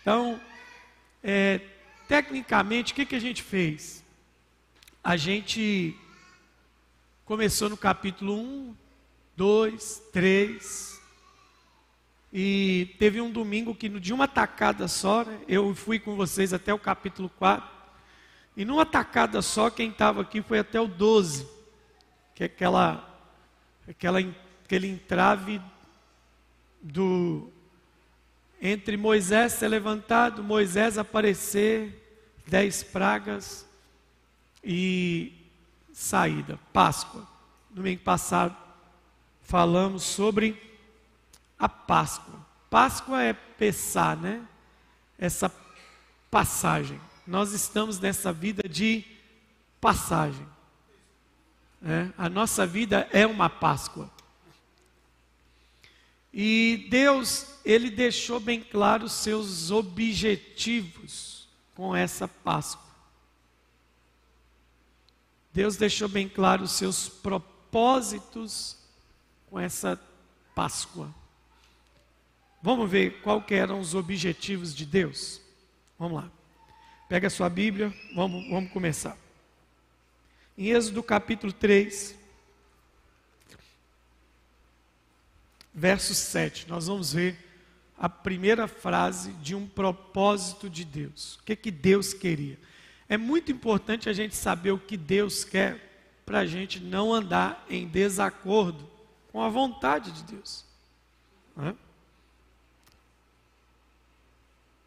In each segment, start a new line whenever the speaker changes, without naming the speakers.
Então, é, tecnicamente, o que, que a gente fez? A gente começou no capítulo 1, 2, 3. E teve um domingo que, de uma tacada só, né, eu fui com vocês até o capítulo 4. E numa tacada só, quem estava aqui foi até o 12, que é aquela, aquela, aquele entrave do entre Moisés ser levantado, Moisés aparecer, dez pragas e saída, Páscoa. Domingo passado falamos sobre a Páscoa. Páscoa é pensar, né? Essa passagem. Nós estamos nessa vida de passagem. É? A nossa vida é uma Páscoa. E Deus, ele deixou bem claro os seus objetivos com essa Páscoa. Deus deixou bem claro os seus propósitos com essa Páscoa. Vamos ver qual eram os objetivos de Deus? Vamos lá. Pega a sua Bíblia, vamos, vamos começar. Em Êxodo capítulo 3, verso 7, nós vamos ver a primeira frase de um propósito de Deus. O que, que Deus queria? É muito importante a gente saber o que Deus quer para a gente não andar em desacordo com a vontade de Deus. É?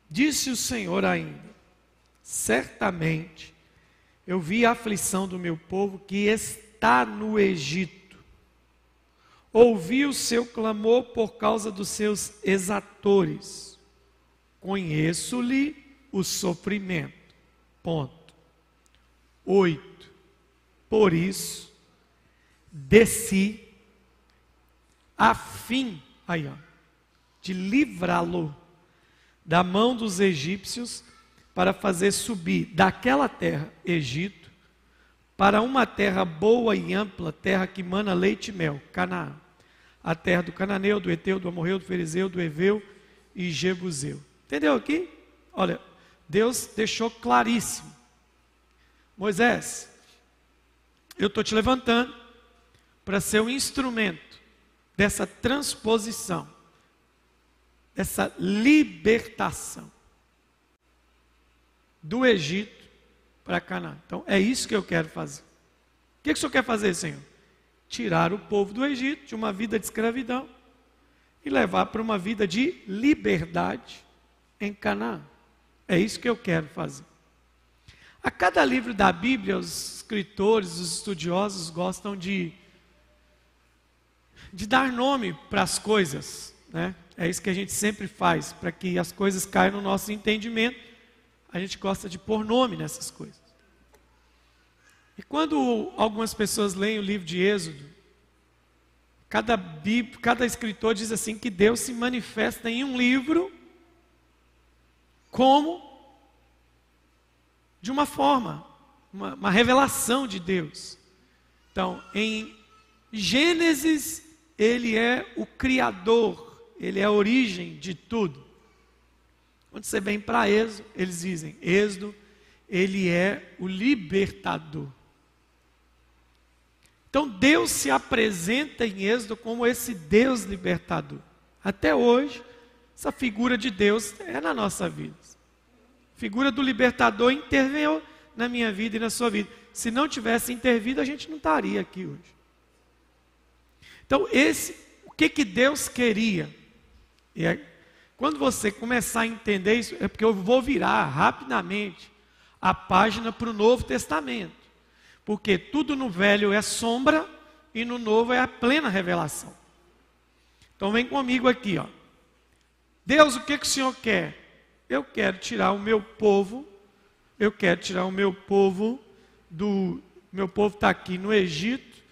Disse o Senhor ainda: Certamente eu vi a aflição do meu povo que está no Egito Ouvi o seu clamor por causa dos seus exatores. Conheço-lhe o sofrimento. Ponto. Oito. Por isso, desci a fim, aí ó, de livrá-lo da mão dos egípcios para fazer subir daquela terra, Egito, para uma terra boa e ampla, terra que mana leite e mel, Canaã. A terra do Cananeu, do Eteu, do Amorreu, do Ferizeu, do Eveu e Jebuseu. Entendeu aqui? Olha, Deus deixou claríssimo. Moisés, eu estou te levantando para ser um instrumento dessa transposição, dessa libertação do Egito para Canaã. Então é isso que eu quero fazer. O que, que o senhor quer fazer, Senhor? Tirar o povo do Egito de uma vida de escravidão e levar para uma vida de liberdade em Canaã. É isso que eu quero fazer. A cada livro da Bíblia, os escritores, os estudiosos gostam de, de dar nome para as coisas. Né? É isso que a gente sempre faz, para que as coisas caiam no nosso entendimento a gente gosta de pôr nome nessas coisas. E quando algumas pessoas leem o livro de Êxodo, cada, cada escritor diz assim que Deus se manifesta em um livro como de uma forma, uma, uma revelação de Deus. Então, em Gênesis, ele é o Criador, ele é a origem de tudo. Quando você vem para Êxodo, eles dizem: Êxodo, ele é o libertador. Então Deus se apresenta em Êxodo como esse Deus libertador. Até hoje, essa figura de Deus é na nossa vida. A figura do libertador interveio na minha vida e na sua vida. Se não tivesse intervido, a gente não estaria aqui hoje. Então, esse, o que que Deus queria? E é quando você começar a entender isso, é porque eu vou virar rapidamente a página para o Novo Testamento. Porque tudo no velho é sombra e no novo é a plena revelação. Então vem comigo aqui, ó. Deus, o que, que o Senhor quer? Eu quero tirar o meu povo, eu quero tirar o meu povo do. Meu povo está aqui no Egito,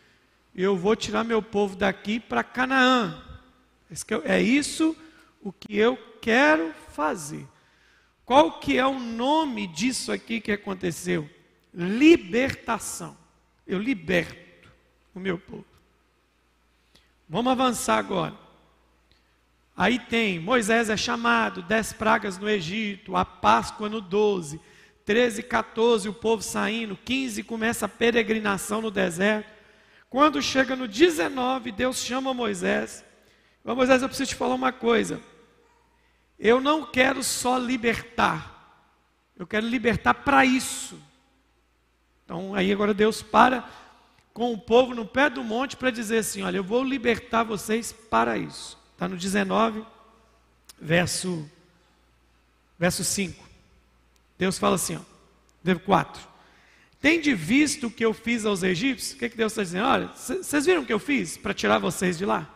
eu vou tirar meu povo daqui para Canaã. É isso o que eu quero fazer. Qual que é o nome disso aqui que aconteceu? Libertação. Eu liberto o meu povo. Vamos avançar agora. Aí tem, Moisés é chamado, dez pragas no Egito, a Páscoa no 12, 13, 14 o povo saindo, 15 começa a peregrinação no deserto. Quando chega no 19, Deus chama Moisés. Moisés, eu preciso te falar uma coisa. Eu não quero só libertar, eu quero libertar para isso. Então aí agora Deus para com o povo no pé do monte para dizer assim: olha, eu vou libertar vocês para isso. Está no 19, verso, verso 5. Deus fala assim, ó, verso 4. Tende visto o que eu fiz aos egípcios? O que, que Deus está dizendo? Olha, vocês viram o que eu fiz para tirar vocês de lá?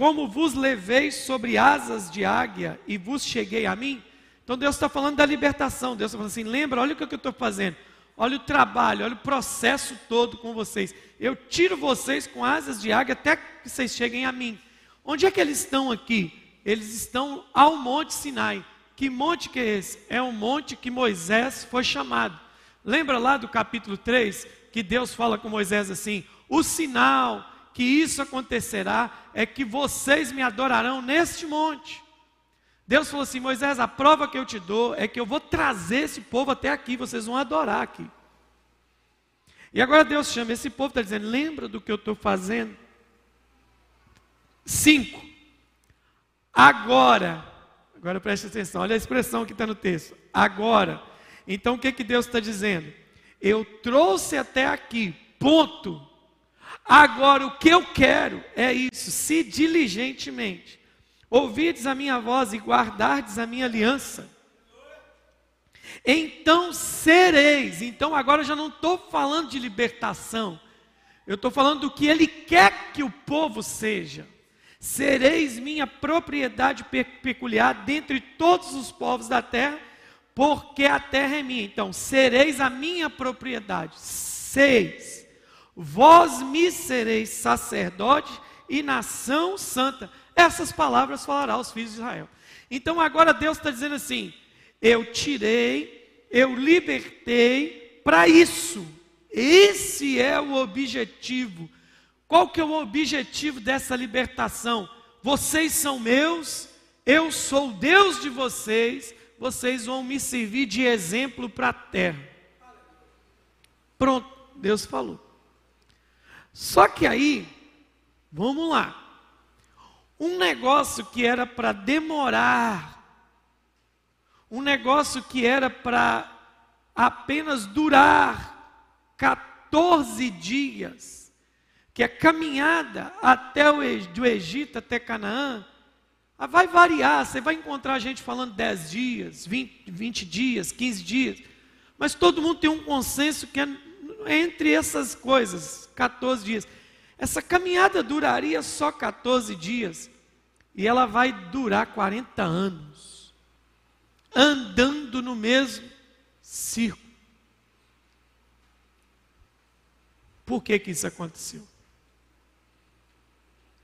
Como vos levei sobre asas de águia e vos cheguei a mim? Então Deus está falando da libertação. Deus está falando assim: lembra, olha o que eu estou fazendo. Olha o trabalho, olha o processo todo com vocês. Eu tiro vocês com asas de águia até que vocês cheguem a mim. Onde é que eles estão aqui? Eles estão ao Monte Sinai. Que monte que é esse? É um monte que Moisés foi chamado. Lembra lá do capítulo 3 que Deus fala com Moisés assim: o sinal que isso acontecerá é que vocês me adorarão neste monte. Deus falou assim: Moisés, a prova que eu te dou é que eu vou trazer esse povo até aqui, vocês vão adorar aqui. E agora Deus chama esse povo, está dizendo: lembra do que eu estou fazendo? 5. Agora, agora preste atenção, olha a expressão que está no texto. Agora. Então o que, que Deus está dizendo? Eu trouxe até aqui, ponto. Agora o que eu quero é isso, se diligentemente ouvides a minha voz e guardardes a minha aliança, então sereis. Então agora eu já não estou falando de libertação, eu estou falando do que Ele quer que o povo seja. Sereis minha propriedade peculiar dentre todos os povos da terra, porque a terra é minha. Então, sereis a minha propriedade. Seis. Vós me sereis sacerdote e nação santa. Essas palavras falará aos filhos de Israel. Então, agora Deus está dizendo assim: eu tirei, eu libertei para isso. Esse é o objetivo qual que é o objetivo dessa libertação? Vocês são meus, eu sou Deus de vocês, vocês vão me servir de exemplo para a terra. Pronto, Deus falou. Só que aí, vamos lá. Um negócio que era para demorar, um negócio que era para apenas durar 14 dias, que a caminhada até o do Egito até Canaã ah, vai variar. Você vai encontrar gente falando 10 dias, 20, 20 dias, 15 dias. Mas todo mundo tem um consenso que é entre essas coisas, 14 dias. Essa caminhada duraria só 14 dias. E ela vai durar 40 anos. Andando no mesmo círculo. Por que, que isso aconteceu?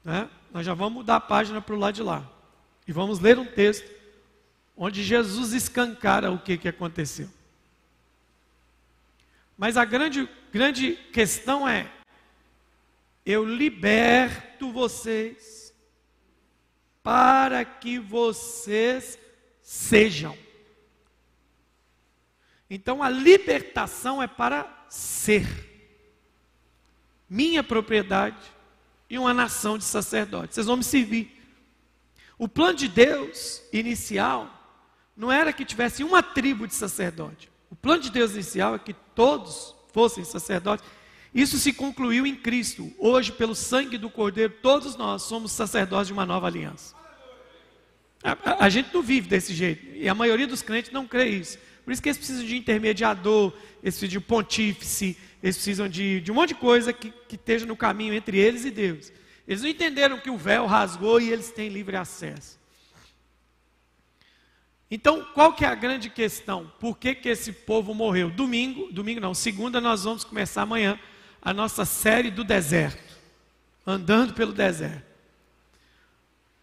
Né? Nós já vamos mudar a página para o lado de lá. E vamos ler um texto onde Jesus escancara o que, que aconteceu. Mas a grande, grande questão é: eu liberto vocês para que vocês sejam. Então a libertação é para ser. Minha propriedade, e uma nação de sacerdotes. Vocês vão me servir. O plano de Deus inicial não era que tivesse uma tribo de sacerdote. O plano de Deus inicial é que todos fossem sacerdotes. Isso se concluiu em Cristo. Hoje, pelo sangue do Cordeiro, todos nós somos sacerdotes de uma nova aliança. A, a, a, gente não vive desse jeito. E a maioria dos crentes não crê isso. Por isso que eles precisam de intermediador, eles precisam de pontífice, eles precisam de, de um monte de coisa que, que esteja no caminho entre eles e Deus. Eles não entenderam que o véu rasgou e eles têm livre acesso. Então, qual que é a grande questão? Por que, que esse povo morreu? Domingo, domingo não, segunda nós vamos começar amanhã a nossa série do deserto. Andando pelo deserto.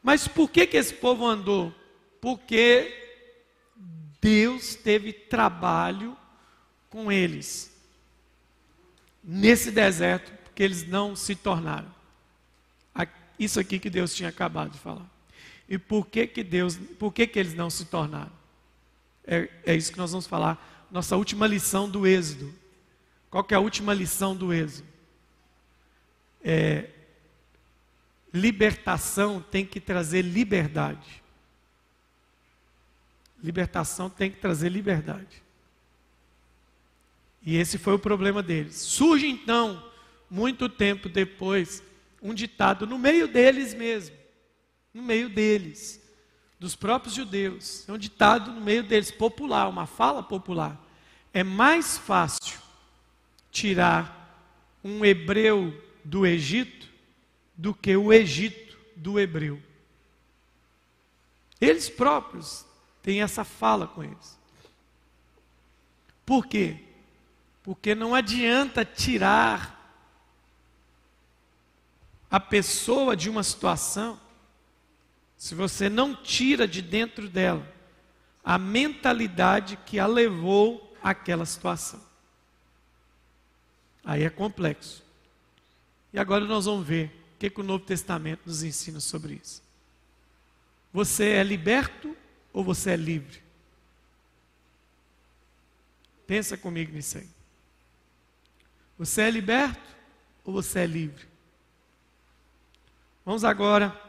Mas por que, que esse povo andou? Porque Deus teve trabalho com eles nesse deserto, porque eles não se tornaram. Isso aqui que Deus tinha acabado de falar. E por que que Deus, por que que eles não se tornaram? É, é isso que nós vamos falar. Nossa última lição do Êxodo. Qual que é a última lição do Êxodo? É, libertação tem que trazer liberdade. Libertação tem que trazer liberdade. E esse foi o problema deles. Surge então, muito tempo depois, um ditado no meio deles mesmo no meio deles, dos próprios judeus. É um ditado no meio deles, popular, uma fala popular. É mais fácil tirar um hebreu do Egito do que o Egito do hebreu. Eles próprios têm essa fala com eles. Por quê? Porque não adianta tirar a pessoa de uma situação se você não tira de dentro dela a mentalidade que a levou àquela situação. Aí é complexo. E agora nós vamos ver o que, que o Novo Testamento nos ensina sobre isso. Você é liberto ou você é livre? Pensa comigo nisso aí. Você é liberto ou você é livre? Vamos agora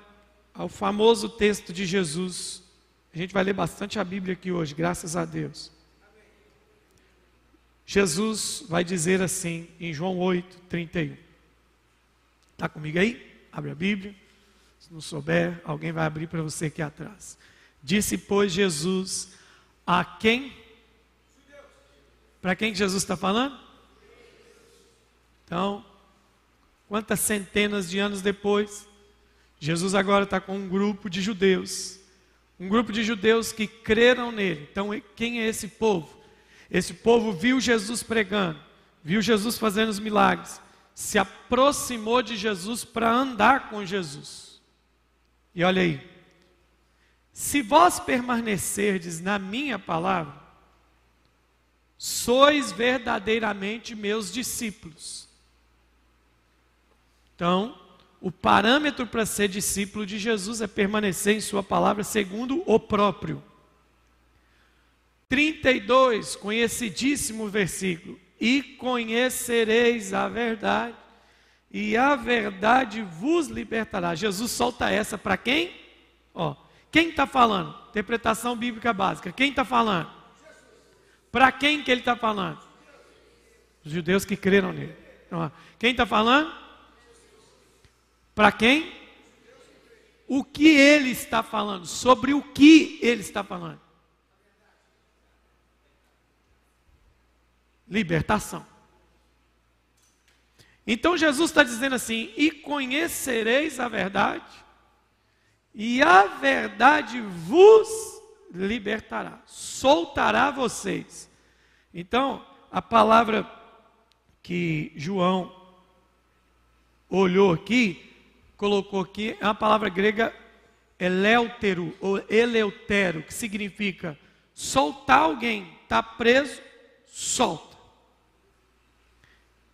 ao famoso texto de Jesus. A gente vai ler bastante a Bíblia aqui hoje, graças a Deus. Jesus vai dizer assim em João 8, 31. Está comigo aí? Abre a Bíblia. Se não souber, alguém vai abrir para você aqui atrás. Disse, pois, Jesus a quem? Para quem Jesus está falando? Então, quantas centenas de anos depois, Jesus agora está com um grupo de judeus, um grupo de judeus que creram nele. Então, quem é esse povo? Esse povo viu Jesus pregando, viu Jesus fazendo os milagres, se aproximou de Jesus para andar com Jesus. E olha aí, se vós permanecerdes na minha palavra, sois verdadeiramente meus discípulos. Então, o parâmetro para ser discípulo de Jesus é permanecer em Sua palavra segundo o próprio. 32, conhecidíssimo versículo. E conhecereis a verdade, e a verdade vos libertará. Jesus solta essa para quem? Ó, quem está falando? Interpretação bíblica básica. Quem está falando? Para quem que ele está falando? Os judeus que creram nele. Quem está falando? Para quem? O que ele está falando, sobre o que ele está falando. Libertação. Então Jesus está dizendo assim: e conhecereis a verdade, e a verdade vos libertará, soltará vocês. Então, a palavra que João olhou aqui colocou aqui é uma palavra grega eleutero ou eleutero, que significa soltar alguém, está preso, solta.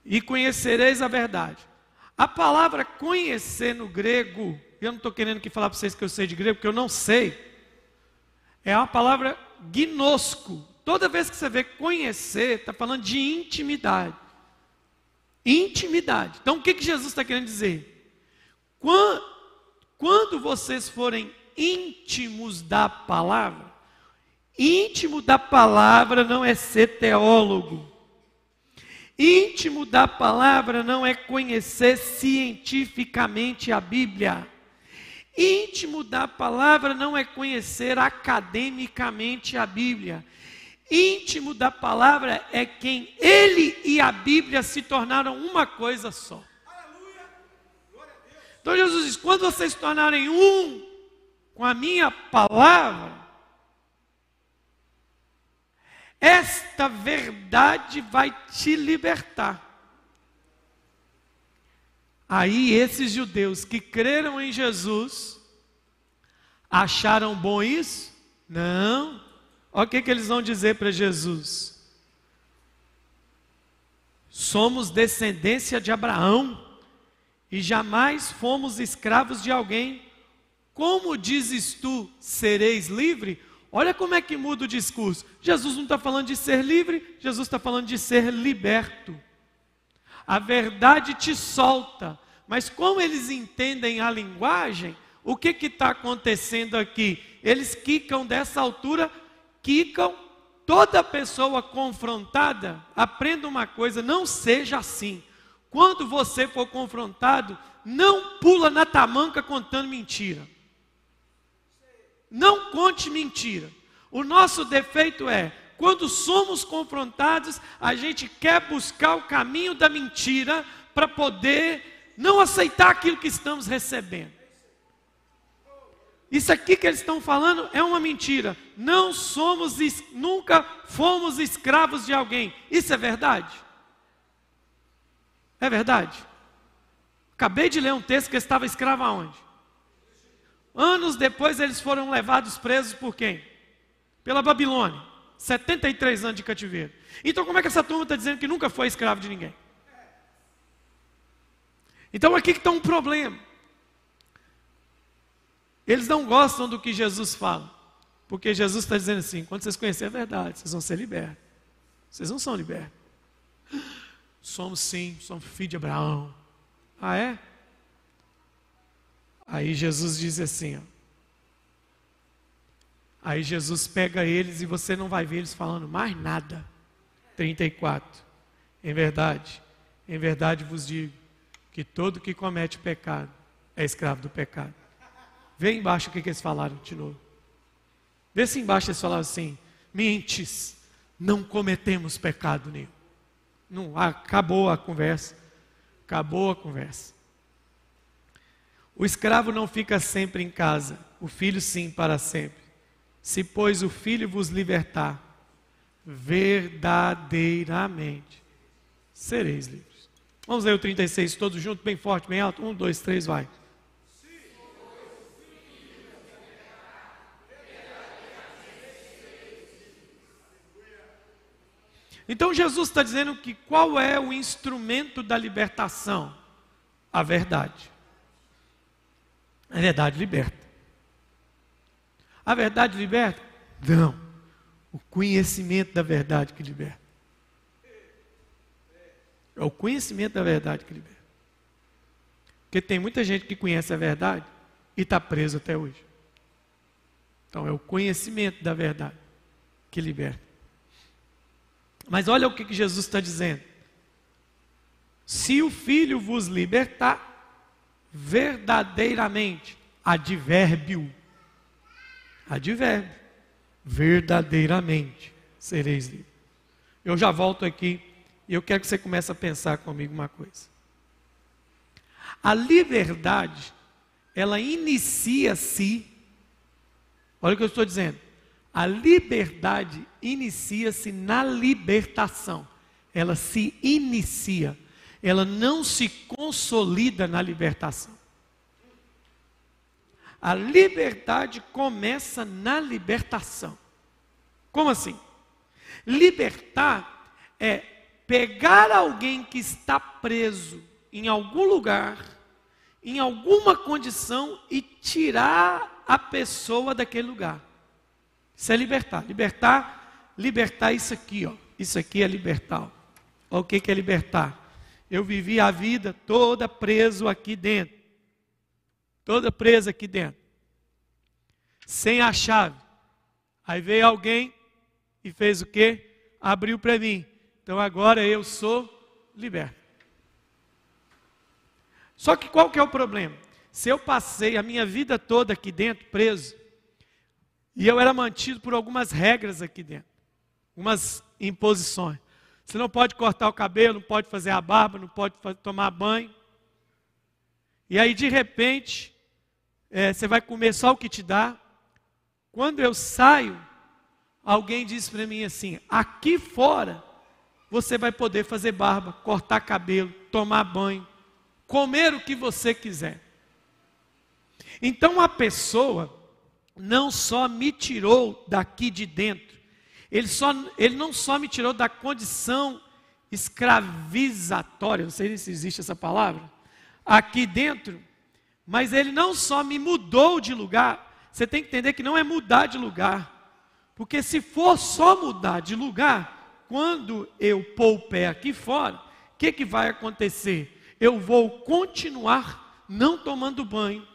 E conhecereis a verdade. A palavra conhecer no grego, eu não estou querendo aqui falar para vocês que eu sei de grego, porque eu não sei. É uma palavra gnosco. Toda vez que você vê conhecer, está falando de intimidade. Intimidade. Então o que, que Jesus está querendo dizer? Quando vocês forem íntimos da palavra, íntimo da palavra não é ser teólogo. Íntimo da palavra não é conhecer cientificamente a Bíblia. Íntimo da palavra não é conhecer academicamente a Bíblia. Íntimo da palavra é quem ele e a Bíblia se tornaram uma coisa só. Então Jesus diz: quando vocês se tornarem um com a minha palavra, esta verdade vai te libertar. Aí esses judeus que creram em Jesus, acharam bom isso? Não. Olha o que, que eles vão dizer para Jesus. Somos descendência de Abraão e jamais fomos escravos de alguém. como dizes tu, sereis livre? Olha como é que muda o discurso. Jesus não está falando de ser livre, Jesus está falando de ser liberto. A verdade te solta, mas como eles entendem a linguagem, o que está acontecendo aqui? Eles quicam dessa altura, quicam. Toda pessoa confrontada, aprenda uma coisa: não seja assim. Quando você for confrontado, não pula na tamanca contando mentira. Não conte mentira. O nosso defeito é, quando somos confrontados, a gente quer buscar o caminho da mentira para poder não aceitar aquilo que estamos recebendo. Isso aqui que eles estão falando é uma mentira. Não somos, nunca fomos escravos de alguém. Isso é verdade? É verdade? Acabei de ler um texto que estava escravo aonde? Anos depois eles foram levados presos por quem? Pela Babilônia. 73 anos de cativeiro. Então como é que essa turma está dizendo que nunca foi escravo de ninguém? Então aqui que está um problema. Eles não gostam do que Jesus fala. Porque Jesus está dizendo assim: quando vocês conhecerem a verdade, vocês vão ser libertos. Vocês não são libertos. Somos sim, somos filhos de Abraão. Ah, é? Aí Jesus diz assim: ó, Aí Jesus pega eles e você não vai ver eles falando mais nada. 34. Em verdade, em verdade vos digo que todo que comete pecado é escravo do pecado. Vê embaixo o que, que eles falaram de novo. Vê se embaixo eles falaram assim: mentes, não cometemos pecado nenhum. Não, acabou a conversa. Acabou a conversa. O escravo não fica sempre em casa, o filho sim para sempre. Se, pois, o filho vos libertar, verdadeiramente sereis livres. Vamos ler o 36 todos juntos, bem forte, bem alto. Um, dois, três, vai. Então Jesus está dizendo que qual é o instrumento da libertação? A verdade. A verdade liberta. A verdade liberta? Não. O conhecimento da verdade que liberta. É o conhecimento da verdade que liberta. Porque tem muita gente que conhece a verdade e está preso até hoje. Então é o conhecimento da verdade que liberta. Mas olha o que, Jesus está dizendo. Se o Filho vos libertar, verdadeiramente, advérbio, advérbio, verdadeiramente sereis livres. Eu já volto aqui e eu quero que você comece a pensar comigo uma coisa. A liberdade, ela inicia-se, olha o que eu estou dizendo, a liberdade inicia-se na libertação. Ela se inicia. Ela não se consolida na libertação. A liberdade começa na libertação. Como assim? Libertar é pegar alguém que está preso em algum lugar, em alguma condição e tirar a pessoa daquele lugar. Isso é libertar. Libertar, libertar isso aqui, ó. Isso aqui é libertar. Ó. O que, que é libertar? Eu vivi a vida toda preso aqui dentro. Toda presa aqui dentro. Sem a chave. Aí veio alguém e fez o quê? Abriu para mim. Então agora eu sou liberto. Só que qual que é o problema? Se eu passei a minha vida toda aqui dentro preso, e eu era mantido por algumas regras aqui dentro, umas imposições. Você não pode cortar o cabelo, não pode fazer a barba, não pode tomar banho. E aí, de repente, é, você vai comer só o que te dá. Quando eu saio, alguém diz para mim assim: aqui fora, você vai poder fazer barba, cortar cabelo, tomar banho, comer o que você quiser. Então, a pessoa não só me tirou daqui de dentro, ele, só, ele não só me tirou da condição escravizatória, não sei se existe essa palavra, aqui dentro, Mas ele não só me mudou de lugar, você tem que entender que não é mudar de lugar. Porque se for só mudar de lugar, quando eu pôr o pé aqui fora, o que, que vai acontecer? Eu vou continuar não tomando banho,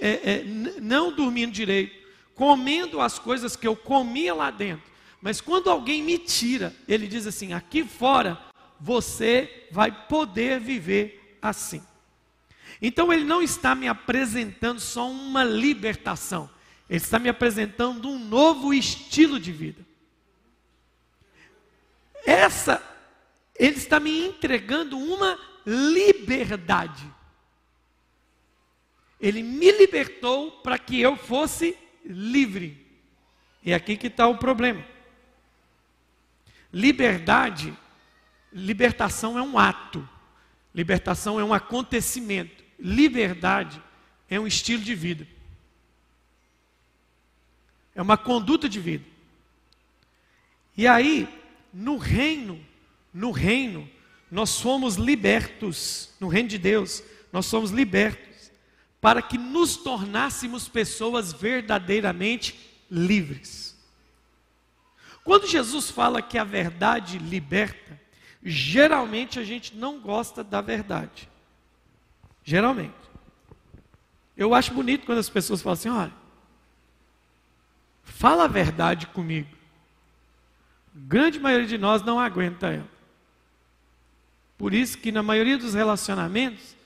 é, é, não dormindo direito, comendo as coisas que eu comia lá dentro. Mas quando alguém me tira, ele diz assim: aqui fora você vai poder viver assim. Então ele não está me apresentando só uma libertação, ele está me apresentando um novo estilo de vida. Essa, ele está me entregando uma liberdade. Ele me libertou para que eu fosse livre. E é aqui que está o problema. Liberdade, libertação é um ato, libertação é um acontecimento, liberdade é um estilo de vida, é uma conduta de vida. E aí, no reino, no reino, nós somos libertos, no reino de Deus, nós somos libertos, para que nos tornássemos pessoas verdadeiramente livres. Quando Jesus fala que a verdade liberta, geralmente a gente não gosta da verdade. Geralmente. Eu acho bonito quando as pessoas falam assim: olha, fala a verdade comigo. A grande maioria de nós não aguenta ela. Por isso que na maioria dos relacionamentos,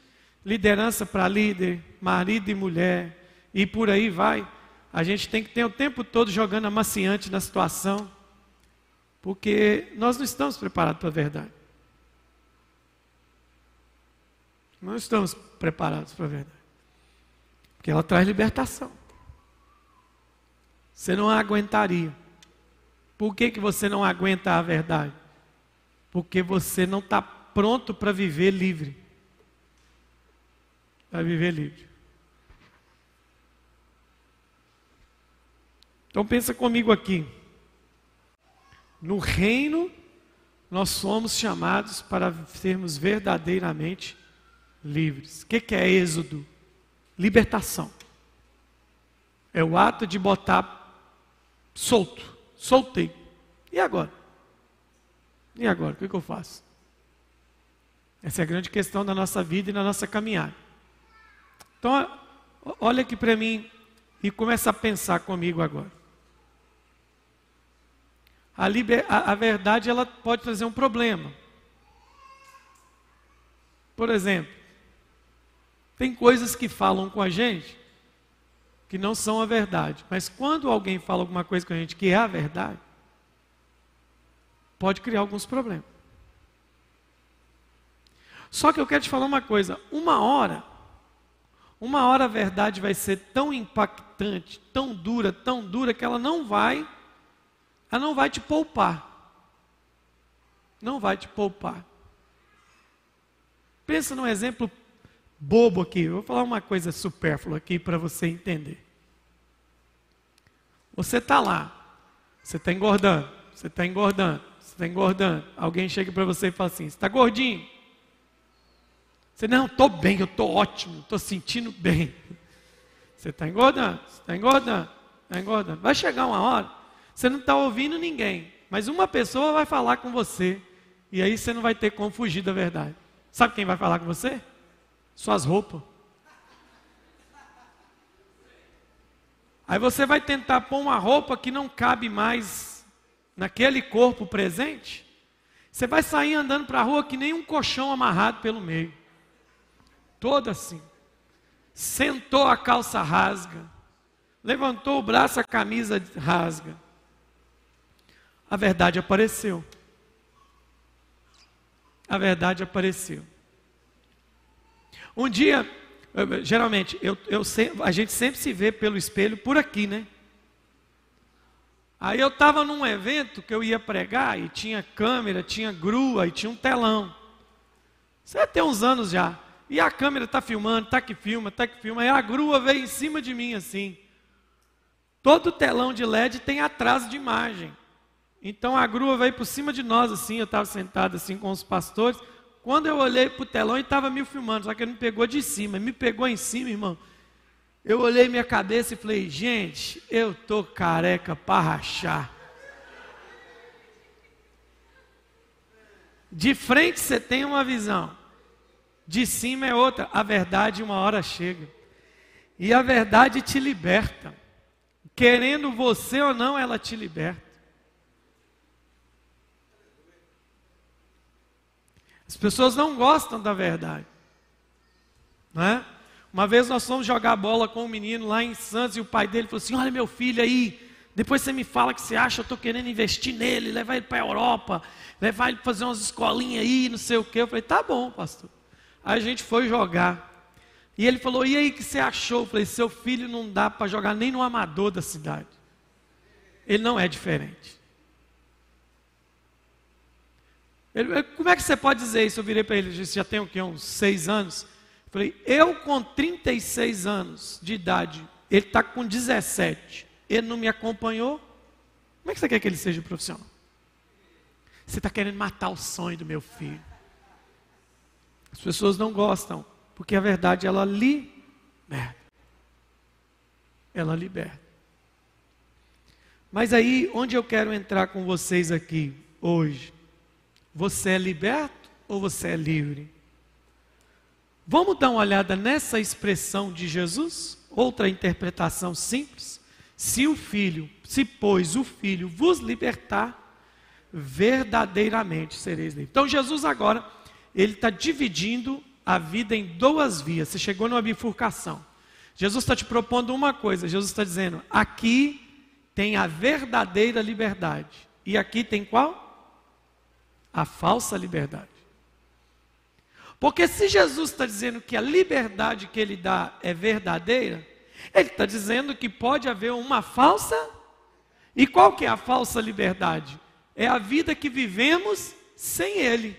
liderança para líder, marido e mulher, e por aí vai, a gente tem que ter o tempo todo jogando amaciante na situação porque nós não estamos preparados para a verdade. Não estamos preparados para a verdade. Porque ela traz libertação. Você não aguentaria. Por que, que você não aguenta a verdade? Porque você não está pronto para viver livre. Para viver livre. Então pensa comigo aqui. No reino, nós somos chamados para sermos verdadeiramente livres. O que é êxodo? Libertação. É o ato de botar solto, soltei. E agora? E agora? O que, eu faço? Essa é a grande questão da nossa vida e da nossa caminhada. Então, olha aqui para mim e começa a pensar comigo agora a, liber, a, a verdade ela pode trazer um problema. Por exemplo, tem coisas que falam com a gente que não são a verdade, mas quando alguém fala alguma coisa com a gente que é a verdade, pode criar alguns problemas. Só que eu quero te falar uma coisa: uma hora, uma hora a verdade vai ser tão impactante, tão dura, tão dura, que ela não vai ela não vai te poupar. Não vai te poupar. Pensa num exemplo bobo aqui. Eu vou falar uma coisa supérflua aqui para você entender. Você está lá, você está engordando, você está engordando, você está engordando. Alguém chega para você e fala assim: está gordinho? Você não, estou bem, eu estou ótimo, estou sentindo bem. Você está engordando, você está engordando, está engordando. Vai chegar uma hora você não está ouvindo ninguém, mas uma pessoa vai falar com você, e aí você não vai ter como fugir da verdade. Sabe quem vai falar com você? Suas roupas. Aí você vai tentar pôr uma roupa que não cabe mais naquele corpo presente. Você vai sair andando para a rua que nem um colchão amarrado pelo meio. Todo assim. Sentou a calça rasga. Levantou o braço, a camisa rasga a verdade apareceu. A verdade apareceu. Um dia, geralmente, eu, eu, a gente sempre se vê pelo espelho por aqui, né? Aí eu estava num evento que eu ia pregar e tinha câmera, tinha grua e tinha um telão. Isso é até uns anos já. E a câmera está filmando, está que filma, está que filma. Aí a grua veio em cima de mim assim. Todo telão de LED tem atraso de imagem. Então a grua veio por cima de nós, assim, eu estava sentado assim com os pastores, quando eu olhei para o telão e estava me filmando, só que ele me pegou de cima, me pegou em cima, irmão. Eu olhei minha cabeça e falei, gente, eu tô careca para rachar. De frente você tem uma visão, de cima é outra. A verdade uma hora chega. E a verdade te liberta. Querendo você ou não, ela te liberta. As pessoas não gostam da verdade. Não é? Uma vez nós fomos jogar bola com um menino lá em Santos e o pai dele falou assim: Olha, meu filho aí, depois você me fala que você acha, eu estou querendo investir nele, levar ele para a Europa, levar ele para fazer umas escolinhas aí, não sei o quê. Eu falei: Tá bom, pastor. Aí a gente foi jogar. E ele falou: E aí, que você achou? Eu falei: Seu filho não dá para jogar nem no amador da cidade. Ele não é diferente. Ele, como é que você pode dizer isso? Eu virei para ele, já tem o quê? Uns seis anos. Eu falei, eu com 36 anos de idade, ele está com 17, ele não me acompanhou. Como é que você quer que ele seja profissional? Você está querendo matar o sonho do meu filho. As pessoas não gostam, porque a verdade ela liberta. Ela liberta. Mas aí, onde eu quero entrar com vocês aqui hoje? Você é liberto ou você é livre? Vamos dar uma olhada nessa expressão de Jesus? Outra interpretação simples. Se o Filho, se pois o Filho vos libertar, verdadeiramente sereis livres. Então Jesus agora, ele está dividindo a vida em duas vias. Você chegou numa bifurcação. Jesus está te propondo uma coisa. Jesus está dizendo: aqui tem a verdadeira liberdade. E aqui tem qual? A falsa liberdade. Porque se Jesus está dizendo que a liberdade que ele dá é verdadeira, ele está dizendo que pode haver uma falsa. E qual que é a falsa liberdade? É a vida que vivemos sem ele.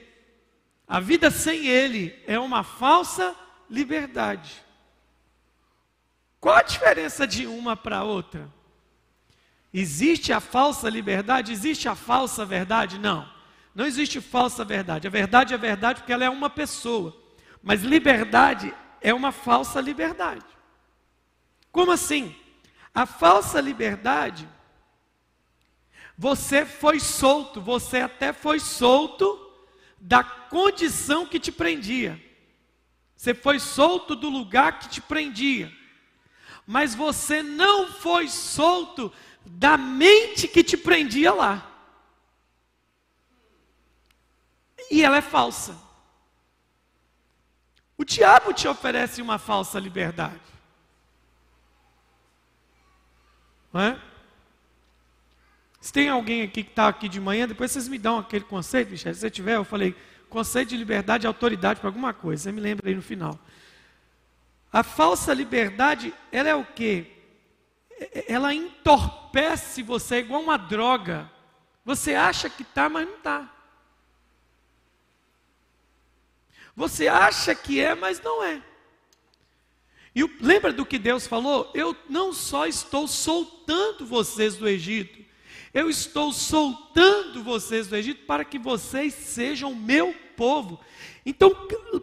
A vida sem ele é uma falsa liberdade. Qual a diferença de uma para outra? Existe a falsa liberdade? Existe a falsa verdade? Não. Não existe falsa verdade. A verdade é verdade porque ela é uma pessoa. Mas liberdade é uma falsa liberdade. Como assim? A falsa liberdade, você foi solto, você até foi solto da condição que te prendia. Você foi solto do lugar que te prendia. Mas você não foi solto da mente que te prendia lá. E ela é falsa. O diabo te oferece uma falsa liberdade. Não é? Se tem alguém aqui que está aqui de manhã, depois vocês me dão aquele conceito, Michel. Se você tiver, eu falei, conceito de liberdade e autoridade para alguma coisa. Você me lembra aí no final. A falsa liberdade, ela é o quê? Ela entorpece você igual uma droga. Você acha que está, mas não está. Você acha que é, mas não é. E lembra do que Deus falou? Eu não só estou soltando vocês do Egito, eu estou soltando vocês do Egito para que vocês sejam meu povo. Então,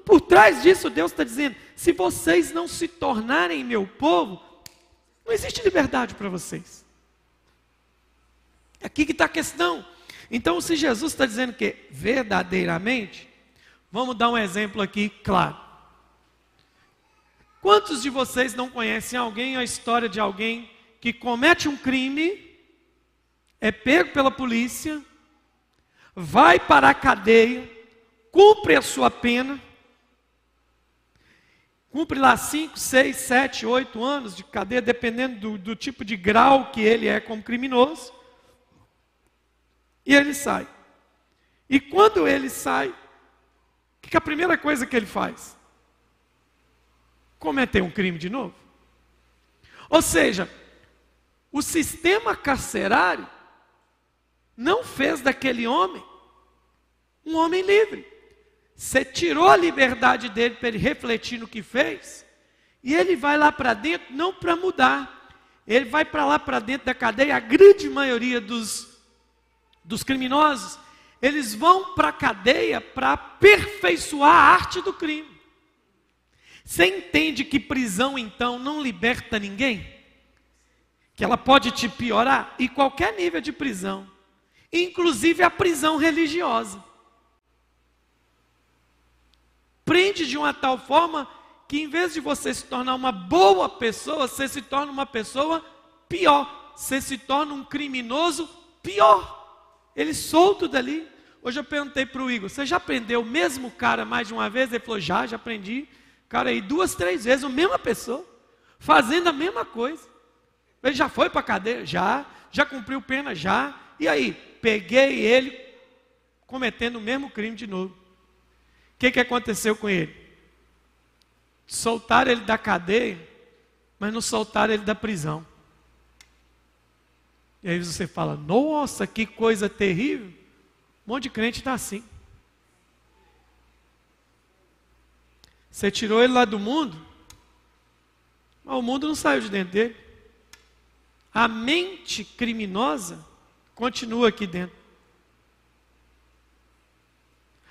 por trás disso, Deus está dizendo: se vocês não se tornarem meu povo, não existe liberdade para vocês. É aqui que está a questão. Então, se Jesus está dizendo que verdadeiramente, Vamos dar um exemplo aqui claro. Quantos de vocês não conhecem alguém, a história de alguém que comete um crime, é pego pela polícia, vai para a cadeia, cumpre a sua pena, cumpre lá 5, 6, 7, 8 anos de cadeia, dependendo do, do tipo de grau que ele é como criminoso, e ele sai. E quando ele sai, que, que a primeira coisa que ele faz? Cometer um crime de novo. Ou seja, o sistema carcerário não fez daquele homem um homem livre. Você tirou a liberdade dele para ele refletir no que fez, e ele vai lá para dentro não para mudar. Ele vai para lá para dentro da cadeia, a grande maioria dos, dos criminosos eles vão para a cadeia para aperfeiçoar a arte do crime. Você entende que prisão então não liberta ninguém? Que ela pode te piorar? E qualquer nível de prisão, inclusive a prisão religiosa. Prende de uma tal forma que em vez de você se tornar uma boa pessoa, você se torna uma pessoa pior. Você se torna um criminoso pior. Ele solto dali. Hoje eu perguntei para o Igor: você já prendeu o mesmo cara mais de uma vez? Ele falou: já, já aprendi. Cara, aí duas, três vezes, a mesma pessoa, fazendo a mesma coisa. Ele já foi para a cadeia? Já. Já cumpriu pena? Já. E aí, peguei ele cometendo o mesmo crime de novo. O que, que aconteceu com ele? Soltaram ele da cadeia, mas não soltaram ele da prisão. E aí você fala: Nossa, que coisa terrível. Um monte de crente está assim. Você tirou ele lá do mundo, mas o mundo não saiu de dentro dele. A mente criminosa continua aqui dentro.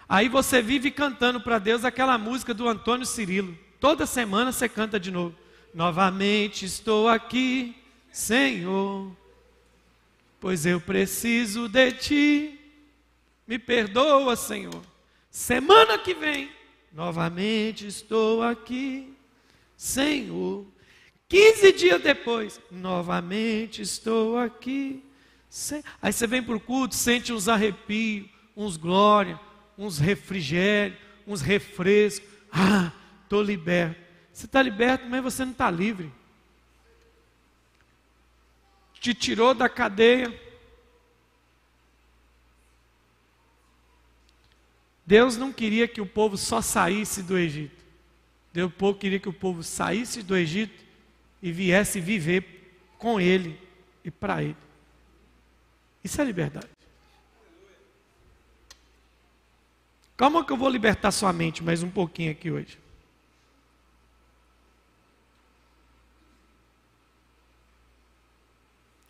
Aí você vive cantando para Deus aquela música do Antônio Cirilo. Toda semana você canta de novo. Novamente estou aqui, Senhor, pois eu preciso de ti. Me perdoa, Senhor. Semana que vem Novamente estou aqui, Senhor. Quinze dias depois, novamente estou aqui. Aí você vem para o culto, sente uns arrepios, uns glória, uns refrigérios, uns refrescos. Ah, estou liberto. Você está liberto, mas você não está livre. Te tirou da cadeia Deus não queria que o povo só saísse do Egito. Deus queria que o povo saísse do Egito e viesse viver com Ele e para Ele. Isso é liberdade. Calma que eu vou libertar sua mente mais um pouquinho aqui hoje.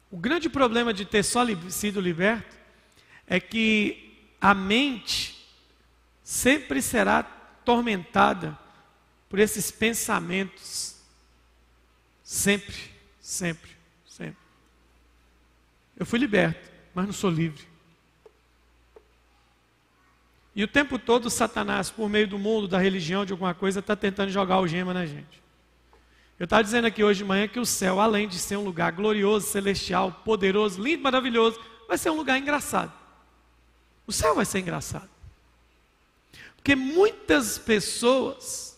O grande problema de ter só sido liberto é que a mente sempre será tormentada por esses pensamentos. Sempre, sempre, sempre. Eu fui liberto, mas não sou livre. E o tempo todo Satanás, por meio do mundo, da religião, de alguma coisa, está tentando jogar algema na gente. Eu estava dizendo aqui hoje de manhã que o céu, além de ser um lugar glorioso, celestial, poderoso, lindo, maravilhoso, vai ser um lugar engraçado. O céu vai ser engraçado. Porque muitas pessoas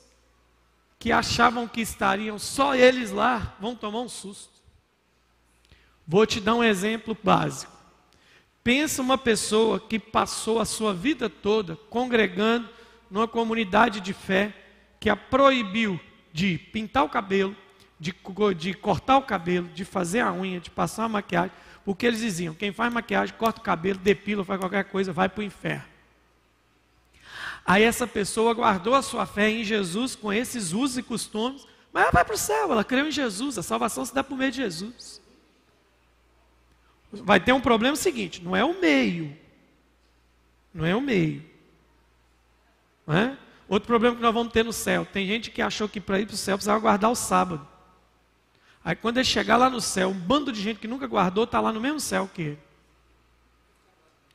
que achavam que estariam só eles lá vão tomar um susto. Vou te dar um exemplo básico. Pensa uma pessoa que passou a sua vida toda congregando numa comunidade de fé que a proibiu de pintar o cabelo, de, de, cortar o cabelo, de fazer a unha, de passar a maquiagem, porque eles diziam: quem faz maquiagem, corta o cabelo, depila, faz qualquer coisa, vai para o inferno. Aí essa pessoa guardou a sua fé em Jesus com esses usos e costumes, mas ela vai para o céu, ela creu em Jesus, a salvação se dá por meio de Jesus. Vai ter um problema seguinte: não é o meio. Não é o meio. Não é? Outro problema que nós vamos ter no céu: tem gente que achou que para ir para o céu precisava guardar o sábado. Aí quando ele chegar lá no céu, um bando de gente que nunca guardou está lá no mesmo céu que ele.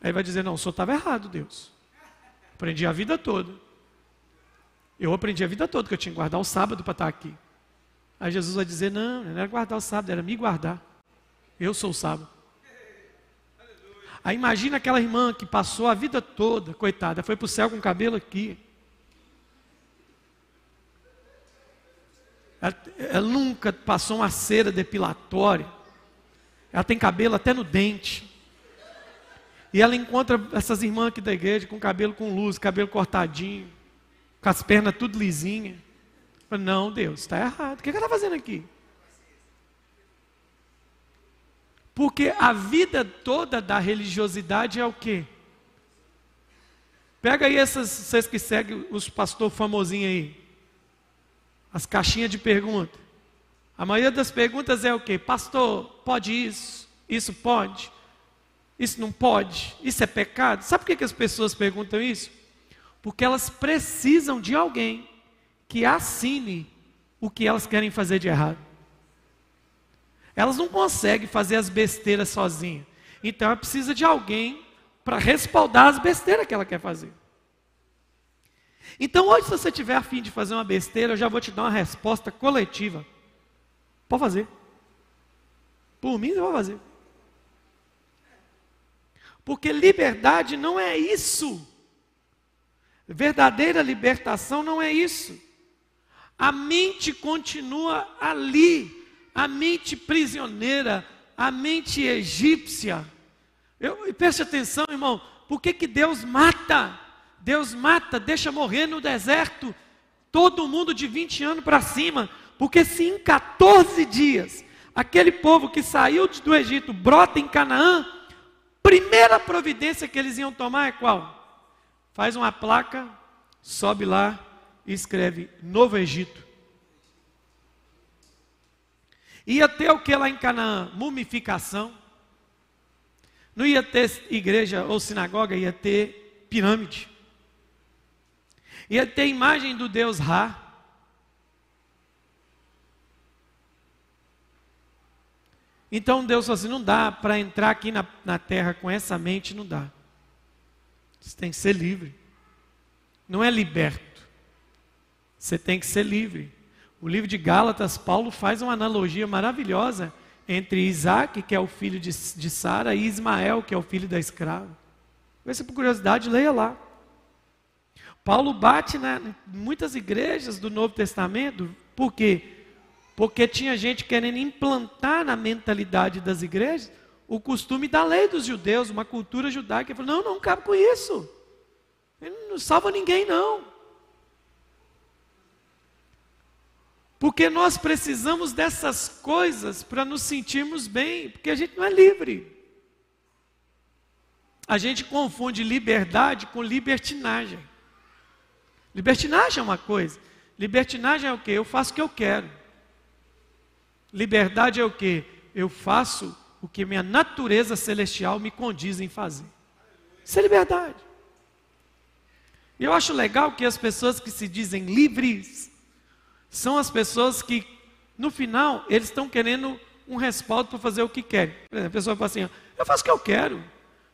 Aí vai dizer: não, o senhor estava errado, Deus. Aprendi a vida toda. Eu aprendi a vida toda que eu tinha que guardar o sábado para estar aqui. Aí Jesus vai dizer: não, não era guardar o sábado, era me guardar. Eu sou o sábado. Aí imagina aquela irmã que passou a vida toda, coitada, foi para o céu com o cabelo aqui. Ela, ela, nunca passou uma cera depilatória. Ela tem cabelo até no dente. E ela encontra essas irmãs aqui da igreja com cabelo com luz, cabelo cortadinho, com as pernas tudo lisinha. Fala, não, Deus, está errado. O que ela está fazendo aqui? Porque a vida toda da religiosidade é o quê? Pega aí essas, vocês que seguem os pastor famosinhos aí. As caixinhas de pergunta. A maioria das perguntas é o quê? Pastor, pode isso? Isso pode? Isso não pode? Isso é pecado? Sabe por que, as pessoas perguntam isso? Porque elas precisam de alguém que assine o que elas querem fazer de errado. Elas não conseguem fazer as besteiras sozinhas. Então ela precisa de alguém para respaldar as besteiras que ela quer fazer. Então hoje, se você tiver afim de fazer uma besteira, eu já vou te dar uma resposta coletiva. Pode fazer. Por mim, você vai fazer. Porque liberdade não é isso. Verdadeira libertação não é isso. A mente continua ali, a mente prisioneira, a mente egípcia. Eu, preste atenção, irmão, por que, que Deus mata? Deus mata, deixa morrer no deserto todo mundo de 20 anos para cima, porque se em 14 dias aquele povo que saiu do Egito brota em Canaã, primeira providência que eles iam tomar é qual? Faz uma placa, sobe lá e escreve Novo Egito. Ia ter o que lá em Canaã? Mumificação. Não ia ter igreja ou sinagoga, ia ter pirâmide. Ia ter imagem do Deus Ra. Então Deus falou assim: não dá para entrar aqui na, na terra com essa mente, não dá. Você tem que ser livre. Não é liberto. Você tem que ser livre. O livro de Gálatas, Paulo faz uma analogia maravilhosa entre Isaac, que é o filho de, de Sara, e Ismael, que é o filho da escrava. Vê se por curiosidade, leia lá. Paulo bate né, em muitas igrejas do Novo Testamento, por quê? Porque tinha gente querendo implantar na mentalidade das igrejas o costume da lei dos judeus, uma cultura judaica. Ele falou: não, não cabe com isso. Ele não salva ninguém, não. Porque nós precisamos dessas coisas para nos sentirmos bem, porque a gente não é livre. A gente confunde liberdade com libertinagem. Libertinagem é uma coisa, libertinagem é o que? Eu faço o que eu quero. Liberdade é o que? Eu faço o que minha natureza celestial me condiz em fazer. Isso é liberdade. E eu acho legal que as pessoas que se dizem livres são as pessoas que, no final, eles estão querendo um respaldo para fazer o que querem. Por exemplo, a pessoa fala assim: eu faço o que eu quero.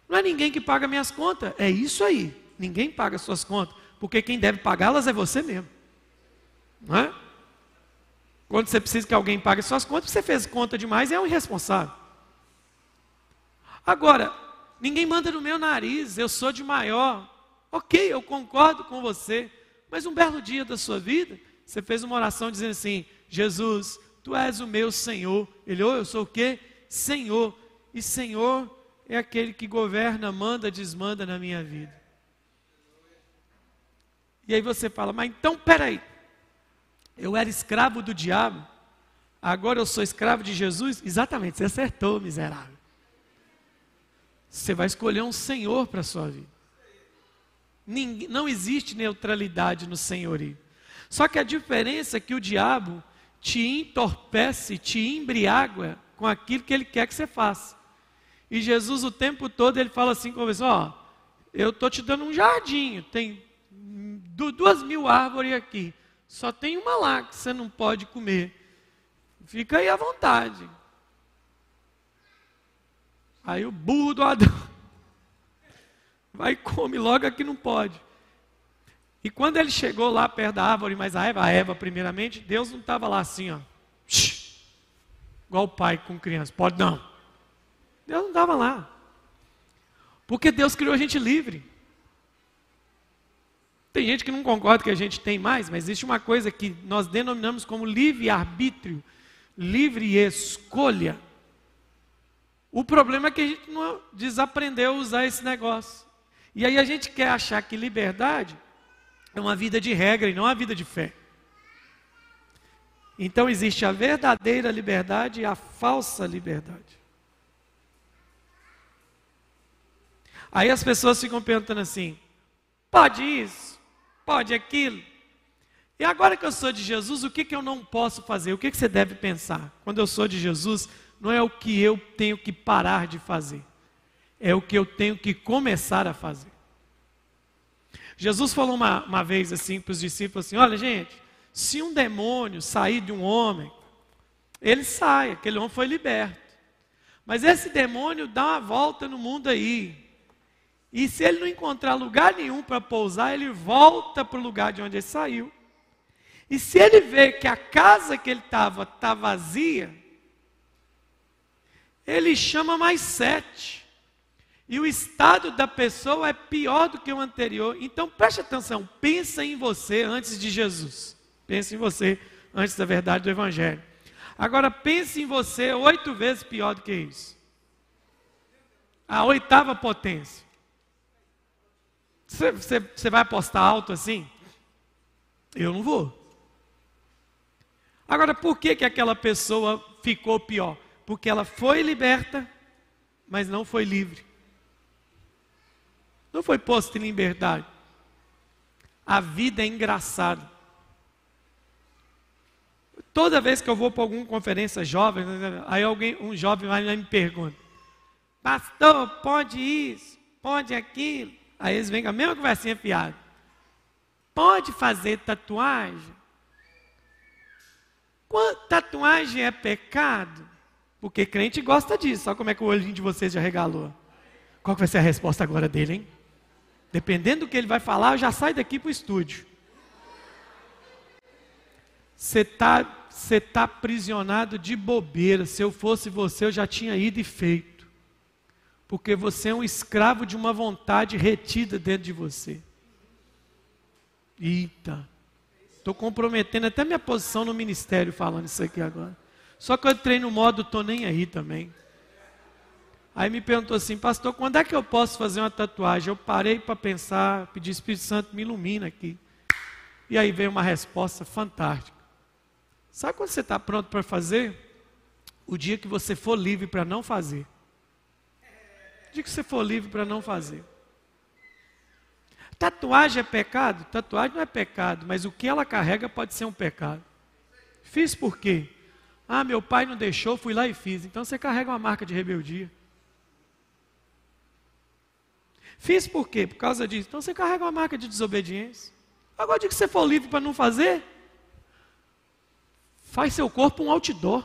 Não é ninguém que paga minhas contas. É isso aí. Ninguém paga suas contas. Porque quem deve pagá-las é você mesmo. Não é? Quando você precisa que alguém pague suas contas, você fez conta demais e é um irresponsável. Agora, ninguém manda no meu nariz, eu sou de maior. Ok, eu concordo com você. Mas um belo dia da sua vida, você fez uma oração dizendo assim: Jesus, tu és o meu Senhor. Ele, ou oh, eu sou o quê? Senhor. E Senhor é aquele que governa, manda, desmanda na minha vida. E aí você fala, mas então peraí, eu era escravo do diabo, agora eu sou escravo de Jesus? Exatamente, você acertou, miserável. Você vai escolher um Senhor para a sua vida. Ninguém, não existe neutralidade no senhorio. Só que a diferença é que o diabo te entorpece, te embriaga com aquilo que ele quer que você faça. E Jesus o tempo todo ele fala assim com você, ó, eu estou te dando um jardim, tem duas mil árvores aqui. Só tem uma lá que você não pode comer. Fica aí à vontade. Aí o burro do Adão vai e come logo aqui não pode. E quando ele chegou lá perto da árvore, mas a Eva, a Eva primeiramente, Deus não estava lá assim, ó. Igual o pai com criança. Pode não. Deus não estava lá. Porque Deus criou a gente livre. Tem gente que não concorda que a gente tem mais, mas existe uma coisa que nós denominamos como livre-arbítrio, livre escolha. O problema é que a gente não desaprendeu a usar esse negócio. E aí a gente quer achar que liberdade é uma vida de regra e não uma vida de fé. Então existe a verdadeira liberdade e a falsa liberdade. Aí as pessoas ficam perguntando assim: pode isso? Pode aquilo? E agora que eu sou de Jesus, o que, que eu não posso fazer? O que, que você deve pensar? Quando eu sou de Jesus, não é o que eu tenho que parar de fazer, é o que eu tenho que começar a fazer. Jesus falou uma, uma vez assim para os discípulos assim: olha, gente, se um demônio sair de um homem, ele sai, aquele homem foi liberto. Mas esse demônio dá uma volta no mundo aí. E se ele não encontrar lugar nenhum para pousar, ele volta para o lugar de onde ele saiu. E se ele vê que a casa que ele estava está vazia, ele chama mais sete. E o estado da pessoa é pior do que o anterior. Então preste atenção, pensa em você antes de Jesus. Pense em você antes da verdade do Evangelho. Agora pense em você oito vezes pior do que isso. A oitava potência. Você, você, você vai apostar alto assim? Eu não vou. Agora, por que, que aquela pessoa ficou pior? Porque ela foi liberta, mas não foi livre. Não foi posto em liberdade. A vida é engraçada. Toda vez que eu vou para alguma conferência jovem, aí alguém, um jovem vai me pergunta: Pastor, pode isso, pode aquilo. Aí eles vêm com a mesma conversinha fiada. Pode fazer tatuagem? Tatuagem é pecado? Porque crente gosta disso. Olha como é que o olhinho de vocês já regalou. Qual vai ser a resposta agora dele, hein? Dependendo do que ele vai falar, eu já saio daqui para o estúdio. Você está você tá aprisionado de bobeira. Se eu fosse você, eu já tinha ido e feito. Porque você é um escravo de uma vontade retida dentro de você. Eita. Estou comprometendo até minha posição no ministério falando isso aqui agora. Só que eu entrei no modo, estou nem aí também. Aí me perguntou assim, pastor, quando é que eu posso fazer uma tatuagem? Eu parei para pensar, pedi Espírito Santo, me ilumina aqui. E aí veio uma resposta fantástica. Sabe quando você está pronto para fazer? O dia que você for livre para não fazer. Dia que você for livre para não fazer. Tatuagem é pecado? Tatuagem não é pecado, mas o que ela carrega pode ser um pecado. Fiz por quê? Ah, meu pai não deixou, fui lá e fiz. Então você carrega uma marca de rebeldia. Fiz por quê? Por causa disso. Então você carrega uma marca de desobediência. Agora, de que você for livre para não fazer, faz seu corpo um outdoor.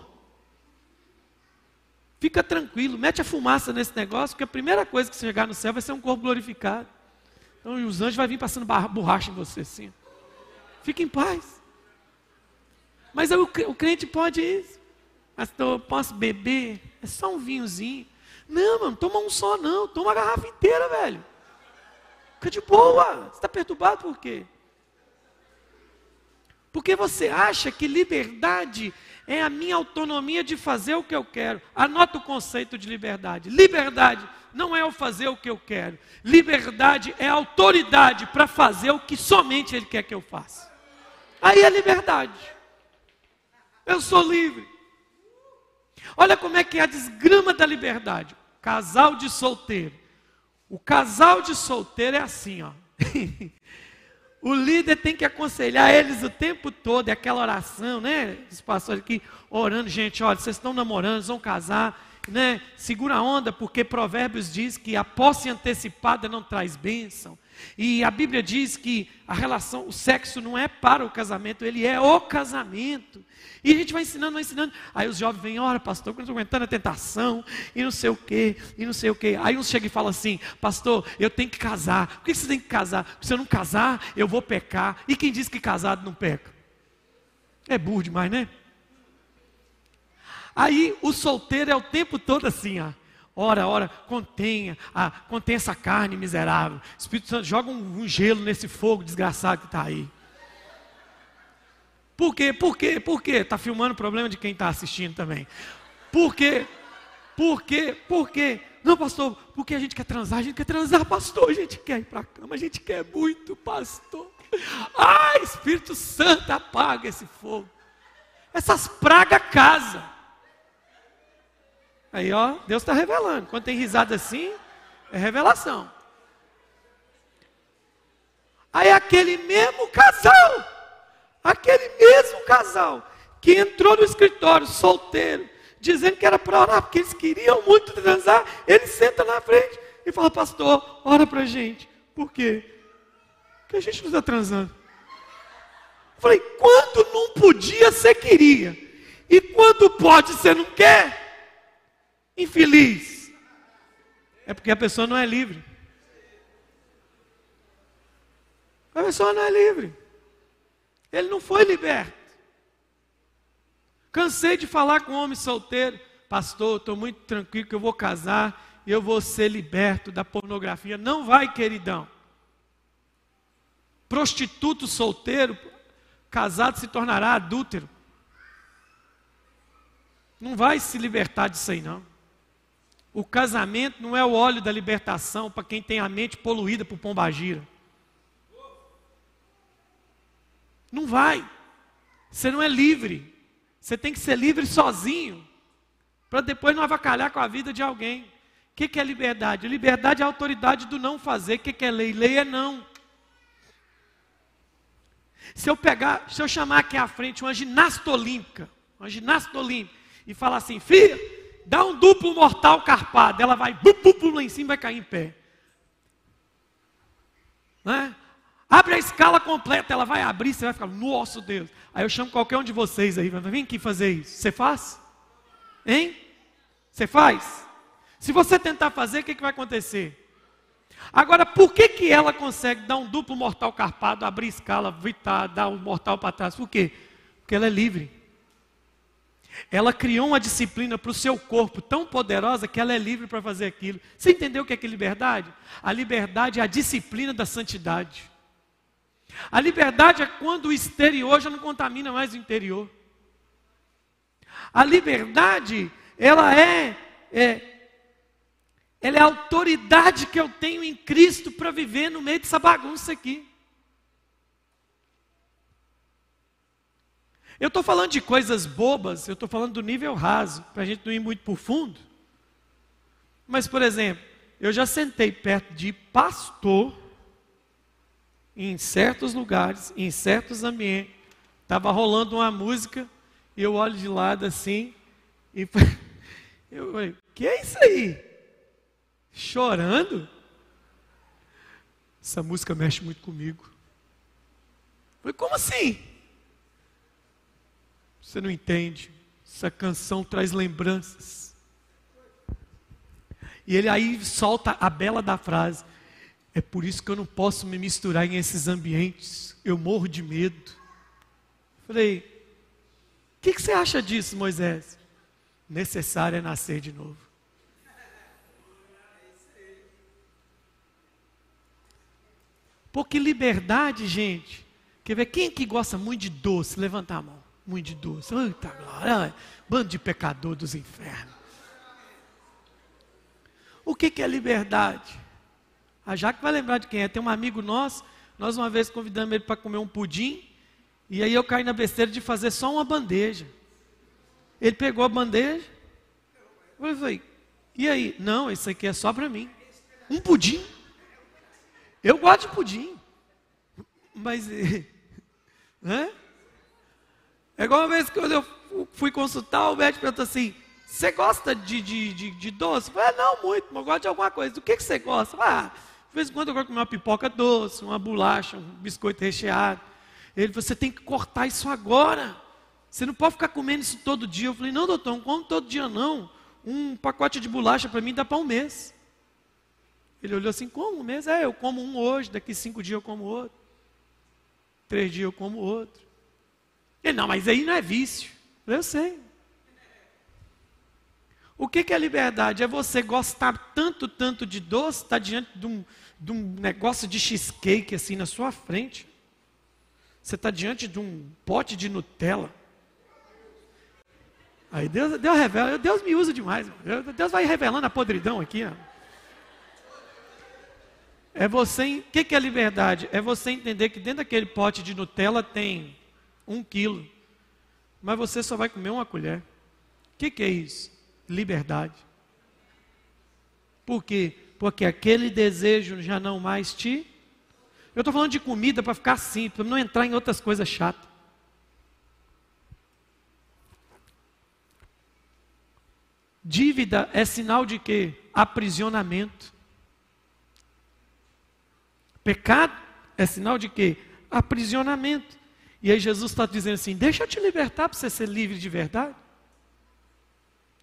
Fica tranquilo, mete a fumaça nesse negócio, porque a primeira coisa que você chegar no céu vai ser um corpo glorificado. Então os anjos vão vir passando borracha em você assim. Fique em paz. Mas o, o crente pode isso. Pastor, posso beber? É só um vinhozinho. Não, mano, toma um só não, toma a garrafa inteira, velho. Fica de boa. Você está perturbado por quê? Porque você acha que liberdade é a minha autonomia de fazer o que eu quero. Anota o conceito de liberdade. Liberdade não é o fazer o que eu quero. Liberdade é autoridade para fazer o que somente Ele quer que eu faça. Aí é liberdade. Eu sou livre. Olha como é que é a desgrama da liberdade. Casal de solteiro. O casal de solteiro é assim, ó. o líder tem que aconselhar eles o tempo todo, é aquela oração, né? Os pastores aqui orando, gente, olha, vocês estão namorando, vão casar, né? Segura a onda, porque Provérbios diz que a posse antecipada não traz bênção. E a Bíblia diz que a relação, o sexo não é para o casamento, ele é o casamento. E a gente vai ensinando, vai ensinando. Aí os jovens vêm, ora, pastor, eu estou aguentando a tentação, e não sei o quê, e não sei o quê. Aí uns chegam e falam assim, pastor, eu tenho que casar. Por que você tem que casar? Porque se eu não casar, eu vou pecar. E quem diz que casado não peca? É burro demais, né? Aí o solteiro é o tempo todo assim, ó. Ora, ora, contenha, ah, contenha essa carne miserável. Espírito Santo joga um, um gelo nesse fogo desgraçado que está aí. Por quê? Por quê? Por quê? Está filmando o problema de quem está assistindo também. Por quê? Por quê? Por quê? Não, pastor, porque a gente quer transar, a gente quer transar, pastor, a gente quer ir para a cama, a gente quer muito, pastor. Ai, Espírito Santo, apaga esse fogo. Essas pragas casa. Aí, ó, Deus está revelando. Quando tem risada assim, é revelação. Aí aquele mesmo casal, aquele mesmo casal que entrou no escritório solteiro, dizendo que era para orar, porque eles queriam muito transar, ele senta na frente e fala, pastor, ora pra gente. Por quê? Porque a gente não está transando. Eu falei, quando não podia, você queria. E quando pode, você não quer? Infeliz. É porque a pessoa não é livre. A pessoa não é livre. Ele não foi liberto. Cansei de falar com homem solteiro. Pastor, estou muito tranquilo que eu vou casar e eu vou ser liberto da pornografia. Não vai, queridão. Prostituto solteiro, casado se tornará adúltero. Não vai se libertar disso aí, não. O casamento não é o óleo da libertação para quem tem a mente poluída por pombagira. Não vai. Você não é livre. Você tem que ser livre sozinho. Para depois não avacalhar com a vida de alguém. O que, que é liberdade? Liberdade é a autoridade do não fazer. O que, que é lei? Lei é não. Se eu pegar, se eu chamar aqui à frente uma ginasta olímpica, uma ginasta olímpica, e falar assim, filha, dá um duplo mortal carpado, ela vai bum, bum, bum, lá em cima vai cair em pé. Né? Abre a escala completa, ela vai abrir, você vai ficar, nosso Deus. Aí eu chamo qualquer um de vocês aí, vem aqui fazer isso. Você faz? Hein? Você faz? Se você tentar fazer, o que, que vai acontecer? Agora, por que, que ela consegue dar um duplo mortal carpado, abrir escala, vitar, dar um mortal para trás? Por quê? Porque ela é livre. Ela criou uma disciplina para o seu corpo tão poderosa que ela é livre para fazer aquilo. Você entendeu o que é, que é liberdade? A liberdade é a disciplina da santidade. A liberdade é quando o exterior já não contamina mais o interior. A liberdade, ela é, é ela é a autoridade que eu tenho em Cristo para viver no meio dessa bagunça aqui. Eu estou falando de coisas bobas, eu estou falando do nível raso, para a gente não ir muito o fundo. Mas, por exemplo, eu já sentei perto de pastor, em certos lugares, em certos ambientes, estava rolando uma música, e eu olho de lado assim, e eu falei, que é isso aí? Chorando? Essa música mexe muito comigo. Eu falei, como assim? Você não entende. Essa canção traz lembranças. E ele aí solta a bela da frase. É por isso que eu não posso me misturar em esses ambientes. Eu morro de medo. Falei, o que, que você acha disso, Moisés? Necessário é nascer de novo. Porque liberdade, gente. Quer ver quem que gosta muito de doce? Levanta a mão muito de doce. Eita glória, bando de pecador dos infernos. O que, que é liberdade? A Jaque vai lembrar de quem é. Tem um amigo nosso, nós uma vez convidamos ele para comer um pudim, e aí eu caí na besteira de fazer só uma bandeja. Ele pegou a bandeja, eu falei, e aí? Não, isso aqui é só para mim. Um pudim. Eu gosto de pudim. Mas, né? É igual uma vez que eu fui consultar, o médico perguntou assim: Você gosta de, de, de, de doce? Eu falei, ah, não muito, mas eu gosto de alguma coisa. Do que, que você gosta? ah, de vez em quando eu gosto de comer uma pipoca doce, uma bolacha, um biscoito recheado. Ele Você tem que cortar isso agora. Você não pode ficar comendo isso todo dia. Eu falei: Não, doutor, não como todo dia não. Um pacote de bolacha para mim dá para um mês. Ele olhou assim: Como um mês? É, eu como um hoje, daqui cinco dias eu como outro. Três dias eu como outro. Ele, não, mas aí não é vício. Eu sei. O que, que é liberdade? É você gostar tanto, tanto de doce, estar tá diante de um, de um negócio de cheesecake assim na sua frente. Você está diante de um pote de Nutella. Aí Deus, Deus revela, Deus me usa demais. Deus vai revelando a podridão aqui. Ó. É você, o que, que é liberdade? É você entender que dentro daquele pote de Nutella tem um quilo, mas você só vai comer uma colher. O que, que é isso? Liberdade. Por quê? Porque aquele desejo já não mais te. Eu estou falando de comida para ficar simples, para não entrar em outras coisas chatas. Dívida é sinal de quê? Aprisionamento. Pecado é sinal de quê? Aprisionamento. E aí Jesus está dizendo assim: deixa eu te libertar para você ser livre de verdade.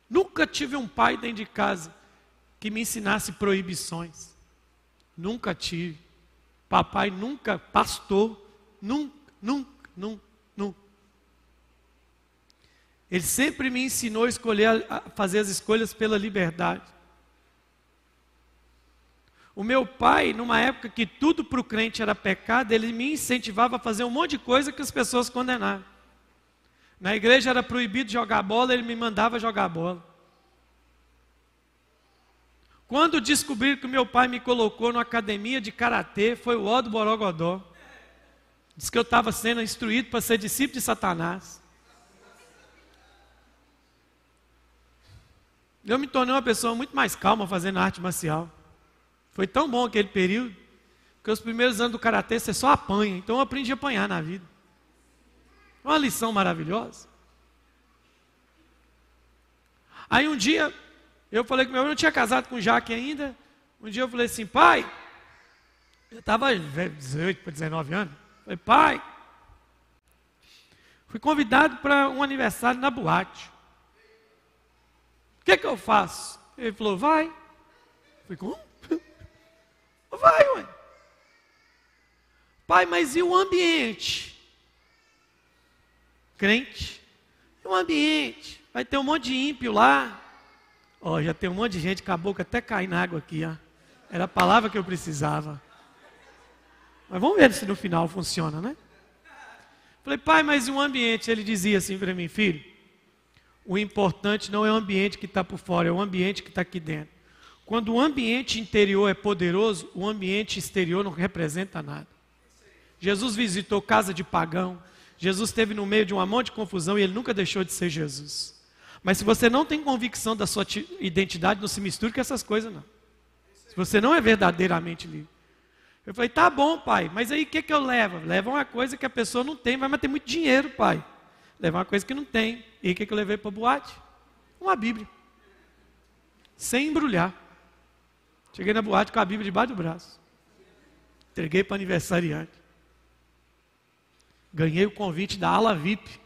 Nunca tive um pai dentro de casa que me ensinasse proibições. Nunca tive. Papai nunca, pastor, nunca, nunca, nunca, nunca. Ele sempre me ensinou a escolher, a fazer as escolhas pela liberdade. O meu pai, numa época que tudo para o crente era pecado, ele me incentivava a fazer um monte de coisa que as pessoas condenavam. Na igreja era proibido jogar bola, ele me mandava jogar bola. Quando descobriram que meu pai me colocou numa academia de karatê, foi o ó do Borogodó. Diz que eu estava sendo instruído para ser discípulo de Satanás. Eu me tornei uma pessoa muito mais calma fazendo arte marcial. Foi tão bom aquele período, que os primeiros anos do karatê você só apanha. Então eu aprendi a apanhar na vida. Uma lição maravilhosa. Aí um dia, eu falei que meu irmão não tinha casado com o Jaque ainda. Um dia eu falei assim, pai, eu estava 18 para 19 anos. Falei, pai, fui convidado para um aniversário na boate. O que, que eu faço? Ele falou, vai. Eu falei, como? Vai, ué. Pai, mas e o ambiente? Crente? E o ambiente? Vai ter um monte de ímpio lá. Ó, já tem um monte de gente com a boca até cair na água aqui, ó. Era a palavra que eu precisava. Mas vamos ver se no final funciona, né? Falei, pai, mas e o ambiente? Ele dizia assim para mim, filho, o importante não é o ambiente que está por fora, é o ambiente que está aqui dentro. Quando o ambiente interior é poderoso, o ambiente exterior não representa nada. Jesus visitou casa de pagão, Jesus esteve no meio de uma monte de confusão e ele nunca deixou de ser Jesus. Mas se você não tem convicção da sua identidade, não se misture com essas coisas, não. Se você não é verdadeiramente livre. Eu falei, tá bom, pai, mas aí o que, que eu levo? Leva uma coisa que a pessoa não tem, vai mas muito dinheiro, pai. Leva uma coisa que não tem. E o que, que eu levei para a boate? Uma Bíblia. Sem embrulhar. Cheguei na boate com a Bíblia debaixo do braço. Entreguei para aniversariante. Ganhei o convite da ala VIP.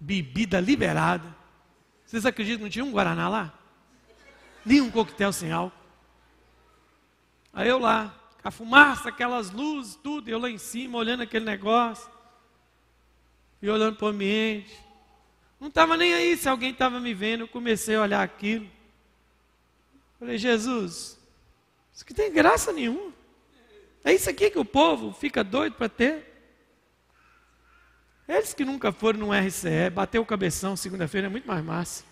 Bebida liberada. Vocês acreditam que não tinha um Guaraná lá? Nem um coquetel sem álcool. Aí eu lá, a fumaça, aquelas luzes, tudo, eu lá em cima, olhando aquele negócio. E olhando para o ambiente. Não estava nem aí se alguém estava me vendo, eu comecei a olhar aquilo. Falei, Jesus, isso que tem graça nenhuma. É isso aqui que o povo fica doido para ter. Eles que nunca foram no RCE, bater o cabeção segunda-feira é muito mais massa.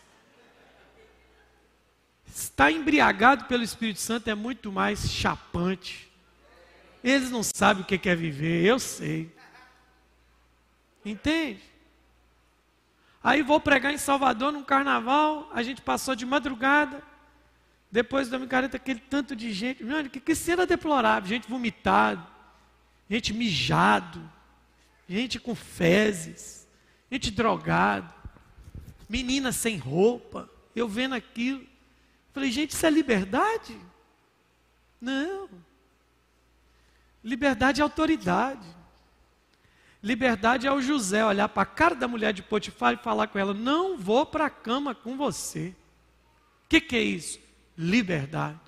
Estar embriagado pelo Espírito Santo é muito mais chapante. Eles não sabem o que é viver, eu sei. Entende? Aí vou pregar em Salvador num carnaval, a gente passou de madrugada. Depois da micareta, aquele tanto de gente. Mano, que, que cena deplorável. Gente vomitado, gente mijado, gente com fezes, gente drogado, menina sem roupa. Eu vendo aquilo. Falei, gente, isso é liberdade? Não. Liberdade é autoridade. Liberdade é o José olhar para a cara da mulher de Potifar e falar com ela: Não vou para a cama com você. O que, que é isso? Liberdade.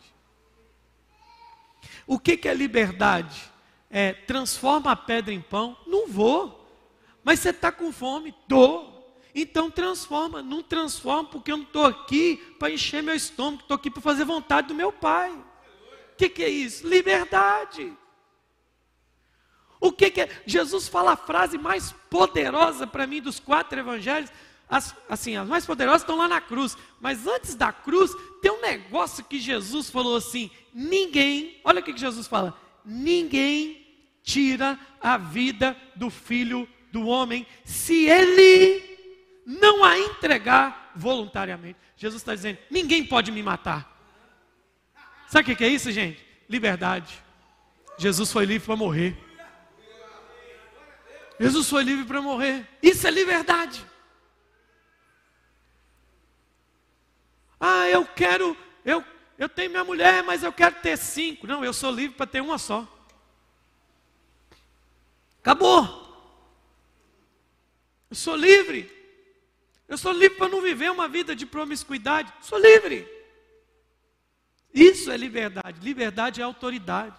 O que, que é liberdade? É transforma a pedra em pão? Não vou. Mas você está com fome? Estou. Então transforma. Não transforma porque eu não estou aqui para encher meu estômago, estou aqui para fazer vontade do meu pai. O que, que é isso? Liberdade. O que, que é? Jesus fala a frase mais poderosa para mim dos quatro evangelhos. As, assim, as mais poderosas estão lá na cruz. Mas antes da cruz, tem um negócio que Jesus falou assim: ninguém, olha o que Jesus fala: ninguém tira a vida do filho do homem se ele não a entregar voluntariamente. Jesus está dizendo: ninguém pode me matar. Sabe o que é isso, gente? Liberdade. Jesus foi livre para morrer. Jesus foi livre para morrer. Isso é liberdade. Ah, eu quero, eu, eu tenho minha mulher, mas eu quero ter cinco. Não, eu sou livre para ter uma só. Acabou. Eu sou livre. Eu sou livre para não viver uma vida de promiscuidade. Sou livre. Isso é liberdade. Liberdade é autoridade.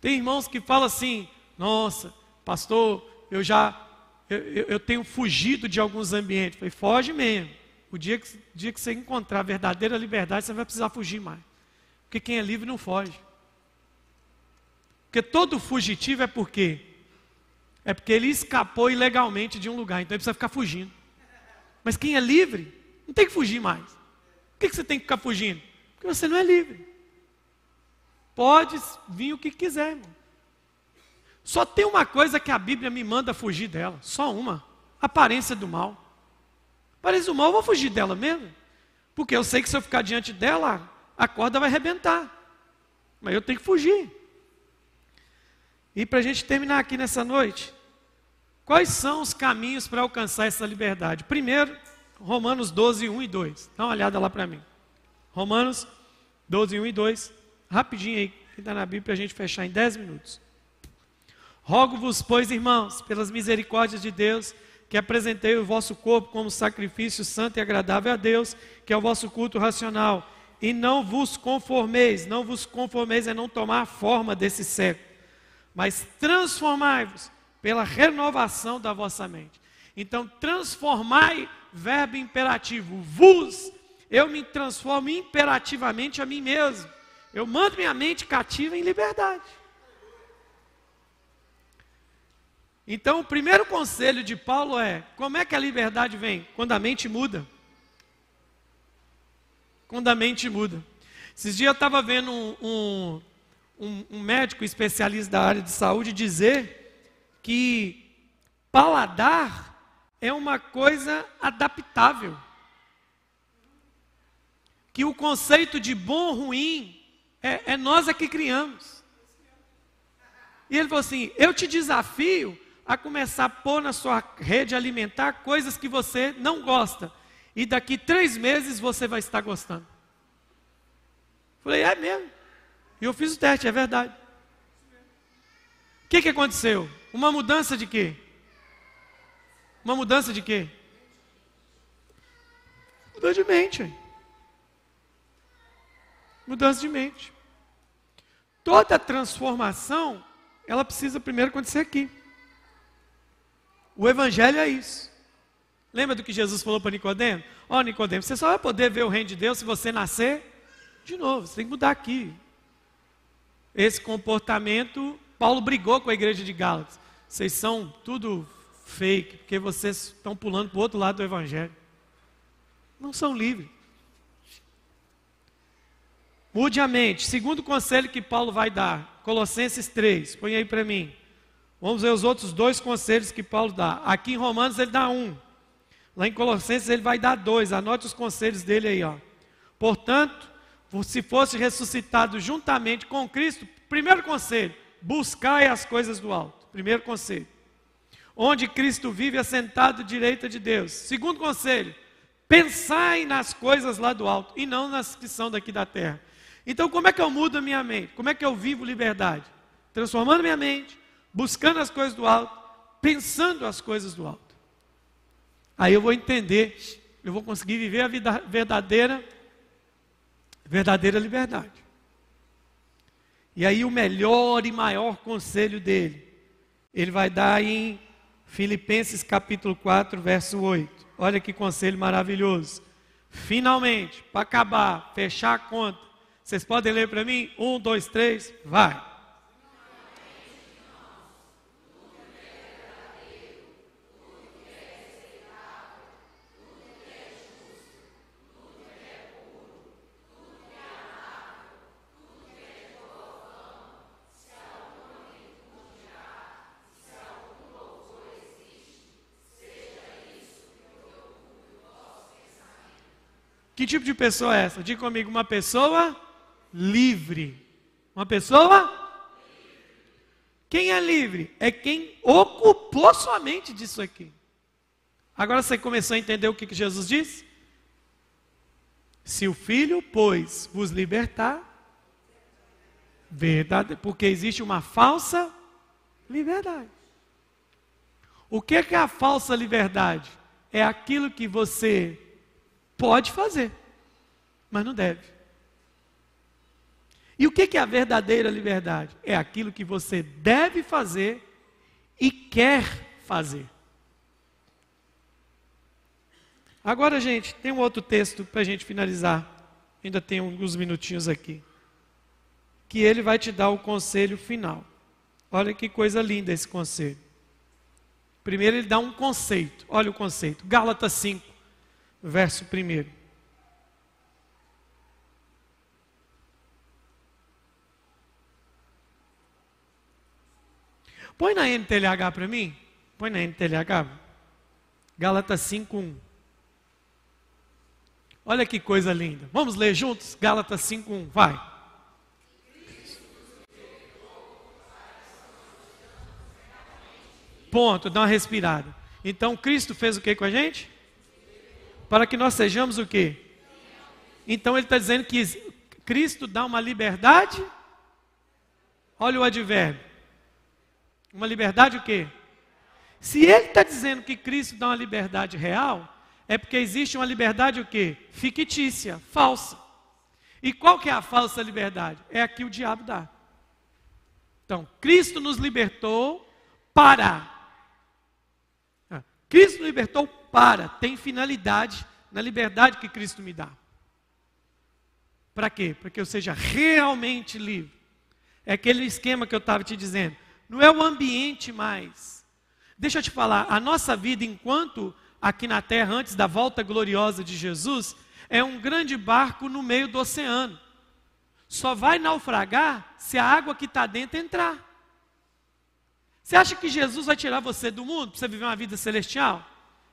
Tem irmãos que falam assim: nossa, pastor, eu já eu, eu, tenho fugido de alguns ambientes. Falei, foge mesmo. O dia que, dia que você encontrar a verdadeira liberdade, você vai precisar fugir mais. Porque quem é livre não foge. Porque todo fugitivo é por quê? É porque ele escapou ilegalmente de um lugar, então ele precisa ficar fugindo. Mas quem é livre, não tem que fugir mais. Por que, que você tem que ficar fugindo? Porque você não é livre. Pode vir o que quiser, irmão. Só tem uma coisa que a Bíblia me manda fugir dela, só uma: aparência do mal. Aparência do mal, eu vou fugir dela mesmo. Porque eu sei que se eu ficar diante dela, a corda vai arrebentar. Mas eu tenho que fugir. E para a gente terminar aqui nessa noite, quais são os caminhos para alcançar essa liberdade? Primeiro, Romanos 12, 1 e 2. Dá uma olhada lá para mim. Romanos 12, 1 e 2. Rapidinho aí, que está na Bíblia, para a gente fechar em 10 minutos. Rogo-vos, pois, irmãos, pelas misericórdias de Deus, que apresentei o vosso corpo como sacrifício santo e agradável a Deus, que é o vosso culto racional. E não vos conformeis, não vos conformeis é não tomar a forma desse século, mas transformai-vos pela renovação da vossa mente. Então, transformai, verbo imperativo, vos, eu me transformo imperativamente a mim mesmo. Eu mando minha mente cativa em liberdade. Então, o primeiro conselho de Paulo é: como é que a liberdade vem? Quando a mente muda. Quando a mente muda. Esses dias eu estava vendo um, um, um, médico especialista da área de saúde dizer que paladar é uma coisa adaptável. Que o conceito de bom ruim é, é nós é que criamos. E ele falou assim: Eu te desafio a começar a pôr na sua rede alimentar coisas que você não gosta. E daqui três meses você vai estar gostando. Falei, é mesmo. E eu fiz o teste, é verdade. O que, que aconteceu? Uma mudança de quê? Uma mudança de quê? Mudança de mente. Mudança de mente. Toda transformação, ela precisa primeiro acontecer aqui. O evangelho é isso. Lembra do que Jesus falou para Nicodemo? Ó, oh, Nicodemo, você só vai poder ver o reino de Deus se você nascer de novo. Você tem que mudar aqui. Esse comportamento, Paulo brigou com a igreja de Gálatas. Vocês são tudo fake, porque vocês estão pulando para o outro lado do evangelho. Não são livres. Mude a mente. Segundo conselho que Paulo vai dar, Colossenses 3, põe aí para mim. Vamos ver os outros dois conselhos que Paulo dá. Aqui em Romanos ele dá um. Lá em Colossenses ele vai dar dois. Anote os conselhos dele aí, ó. Portanto, se fosse ressuscitado juntamente com Cristo, primeiro conselho, buscai as coisas do alto. Primeiro conselho. Onde Cristo vive assentado à direita de Deus. Segundo conselho, pensai nas coisas lá do alto e não nas que são daqui da terra. Então, como é que eu mudo a minha mente? Como é que eu vivo liberdade? Transformando minha mente, buscando as coisas do alto, pensando as coisas do alto. Aí eu vou entender, eu vou conseguir viver a vida verdadeira, verdadeira liberdade. E aí o melhor e maior conselho dele, ele vai dar em Filipenses capítulo 4, verso 8. Olha que conselho maravilhoso. Finalmente, para acabar, fechar a conta, vocês podem ler para mim? Um, dois, três, vai. Que tipo de pessoa é essa? Diga comigo, uma pessoa livre. Uma pessoa quem é livre? É quem ocupou sua mente disso aqui. Agora você começou a entender o que, Jesus disse? Se o Filho, pois, vos libertar, Verdade, porque existe uma falsa liberdade. O que é a falsa liberdade? É aquilo que você pode fazer, mas não deve. E o que é a verdadeira liberdade? É aquilo que você deve fazer e quer fazer. Agora, gente, tem um outro texto para a gente finalizar. Ainda tem alguns minutinhos aqui. Que ele vai te dar o conselho final. Olha que coisa linda esse conselho. Primeiro, ele dá um conceito. Olha o conceito. Gálatas 5, verso 1. Põe na NTLH para mim. Põe na NTLH. Gálatas 5:1. Olha que coisa linda. Vamos ler juntos? Gálatas 5:1. Vai. Ponto, dá uma respirada. Então Cristo fez o que com a gente? Para que nós sejamos o que? Então ele está dizendo que Cristo dá uma liberdade. Olha o advérbio uma liberdade o quê? Se ele está dizendo que Cristo dá uma liberdade real, é porque existe uma liberdade o quê? Fictícia, falsa. E qual que é a falsa liberdade? É a que o diabo dá. Então, Cristo nos libertou para. Cristo libertou para. Tem finalidade na liberdade que Cristo me dá. Para quê? Para que eu seja realmente livre. É aquele esquema que eu estava te dizendo não é o ambiente mais. Deixa eu te falar, a nossa vida enquanto aqui na terra, antes da volta gloriosa de Jesus, é um grande barco no meio do oceano. Só vai naufragar se a água que está dentro entrar. Você acha que Jesus vai tirar você do mundo para você viver uma vida celestial?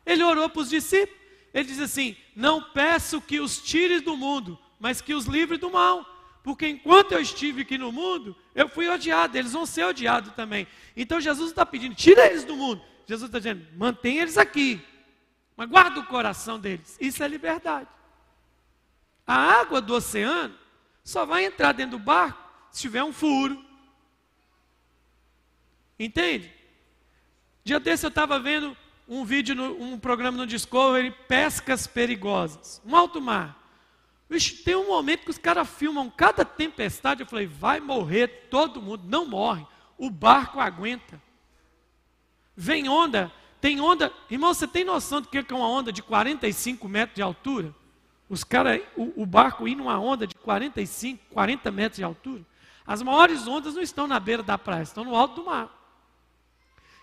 Ele orou para os discípulos. Ele diz assim: Não peço que os tires do mundo, mas que os livre do mal. Porque enquanto eu estive aqui no mundo, eu fui odiado, eles vão ser odiados também. Então Jesus está pedindo, tira eles do mundo. Jesus está dizendo, mantém eles aqui. Mas guarda o coração deles. Isso é liberdade. A água do oceano só vai entrar dentro do barco se tiver um furo. Entende? Dia desse eu estava vendo um vídeo, no, um programa no Discovery, pescas perigosas. Um alto mar. Vixe, tem um momento que os caras filmam cada tempestade. Eu falei, vai morrer todo mundo. Não morre. O barco aguenta. Vem onda, tem onda. Irmão, você tem noção do que é uma onda de 45 metros de altura? Os caras, o, o barco ir numa onda de 45, 40 metros de altura. As maiores ondas não estão na beira da praia, estão no alto do mar.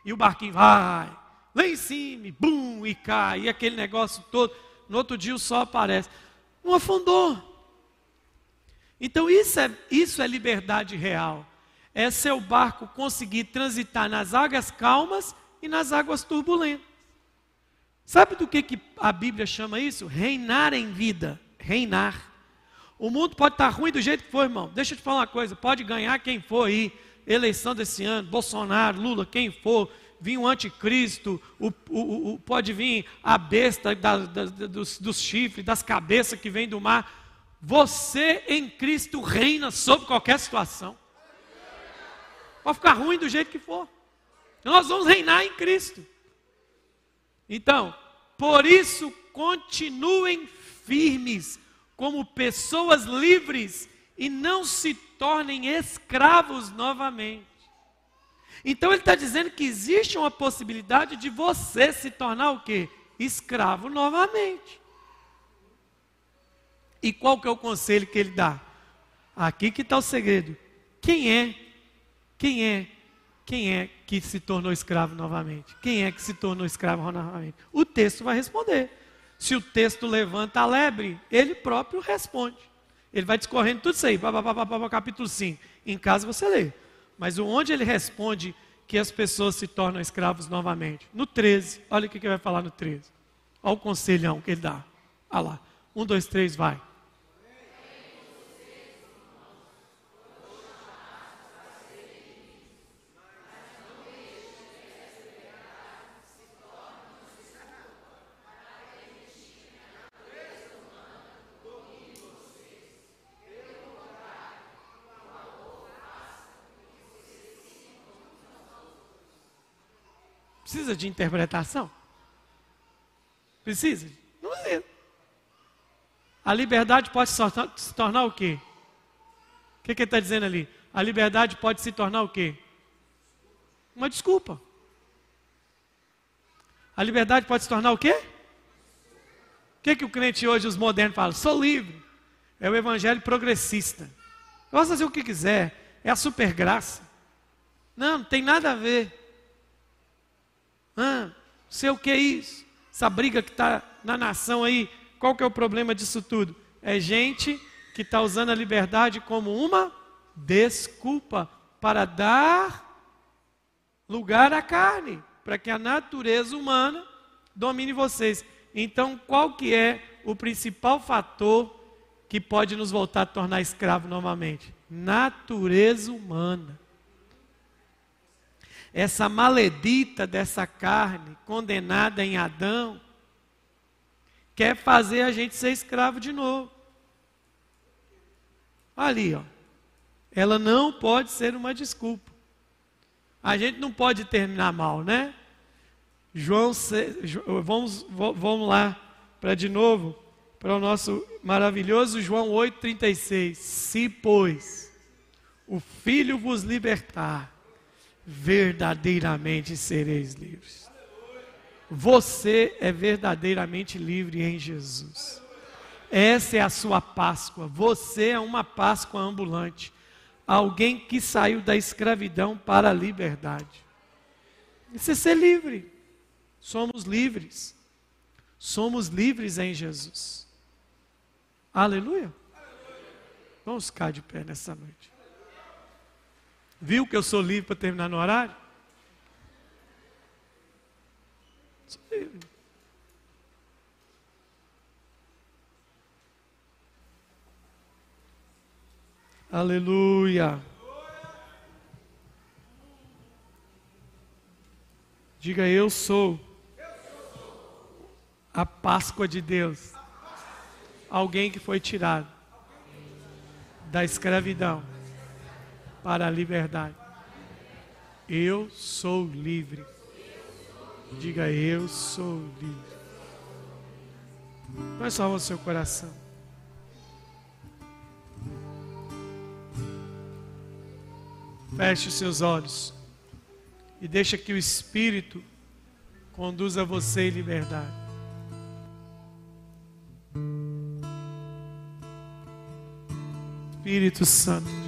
E o barquinho vai, lá em cima, bum, e cai, e aquele negócio todo. No outro dia o sol aparece não afundou. Então isso é, isso é liberdade real. É seu barco conseguir transitar nas águas calmas e nas águas turbulentas. Sabe do que, que a Bíblia chama isso? Reinar em vida. Reinar. O mundo pode estar ruim do jeito que for, irmão. Deixa eu te falar uma coisa: pode ganhar quem for aí, eleição desse ano, Bolsonaro, Lula, quem for, vir um anticristo, o, o, o, pode vir a besta da, da, dos, dos chifres, das cabeças que vem do mar. Você em Cristo reina sobre qualquer situação. Pode ficar ruim do jeito que for. Nós vamos reinar em Cristo. Então, por isso, continuem firmes como pessoas livres e não se tornem escravos novamente. Então ele está dizendo que existe uma possibilidade de você se tornar o quê? Escravo novamente. E qual que é o conselho que ele dá? Aqui que está o segredo. Quem é? Quem é? Quem é que se tornou escravo novamente? Quem é que se tornou escravo novamente? O texto vai responder. Se o texto levanta a lebre, ele próprio responde. Ele vai discorrendo tudo isso aí, capítulo 5. Em casa você lê. Mas onde ele responde que as pessoas se tornam escravos novamente? No 13, olha o que ele vai falar no 13. Olha o conselhão que ele dá. Olha lá. Um, dois, três, vai. Precisa de interpretação? Precisa? Não precisa. A liberdade pode se tornar, o quê? O que, que ele está dizendo ali? A liberdade pode se tornar o quê? Uma desculpa. A liberdade pode se tornar o quê? O que, que o crente hoje, os modernos, falam? Sou livre. É o evangelho progressista. Posso fazer o que quiser. É a super graça. Não, não tem nada a ver. Ah, sei o que é isso. Essa briga que está na nação aí. Qual que é o problema disso tudo? É gente que está usando a liberdade como uma desculpa para dar lugar à carne, para que a natureza humana domine vocês. Então, qual que é o principal fator que pode nos voltar a tornar escravo novamente? Natureza humana. Essa maledita dessa carne, condenada em Adão, quer fazer a gente ser escravo de novo. Ali, ó. Ela não pode ser uma desculpa. A gente não pode terminar mal, né? João, vamos, vamos lá para de novo para o nosso maravilhoso João 8,36. Se, pois, o Filho vos libertar, verdadeiramente sereis livres. Você é verdadeiramente livre em Jesus. Essa é a sua Páscoa. Você é uma Páscoa ambulante. Alguém que saiu da escravidão para a liberdade. Isso é ser livre. Somos livres. Somos livres em Jesus. Aleluia. Vamos ficar de pé nessa noite. Viu que eu sou livre para terminar no horário? Sou livre. Aleluia. Diga eu sou a Páscoa de Deus. Alguém que foi tirado da escravidão para a liberdade. Eu sou livre. Diga eu sou livre. Mas salva o seu coração. Feche os seus olhos e deixa que o Espírito conduza você em liberdade. Espírito Santo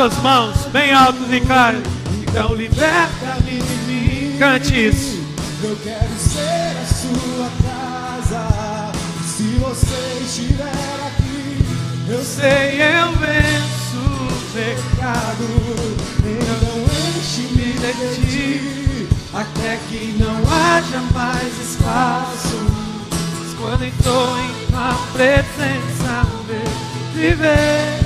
suas mãos bem altas e claras. Então liberta-me de mim. Cante isso.
Eu quero ser a sua casa. Se você estiver aqui, eu
Sei, eu venço o pecado.
então enche-me de ti.
Até que não haja mais espaço. Mas quando estou em tua presença, viver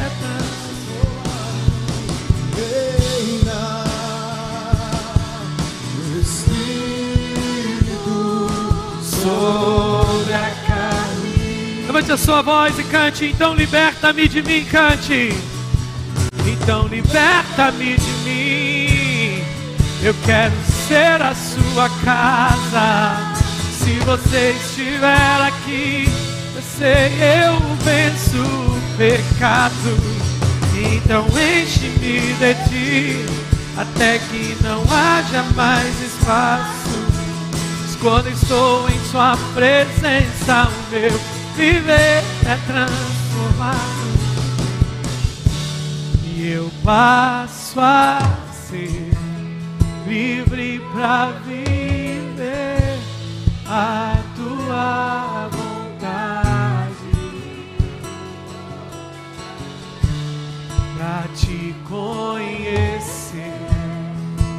sobre a carne. Levante a sua voz e cante. Então liberta-me de mim, cante. Então liberta-me de mim. Eu quero ser a sua casa. Se você estiver aqui, eu sei eu venço o pecado. Então enche-me de ti, até que não haja mais espaço. Quando estou em Sua presença, o meu viver é transformado. E eu passo a ser livre para viver a tua vontade. Pra te conhecer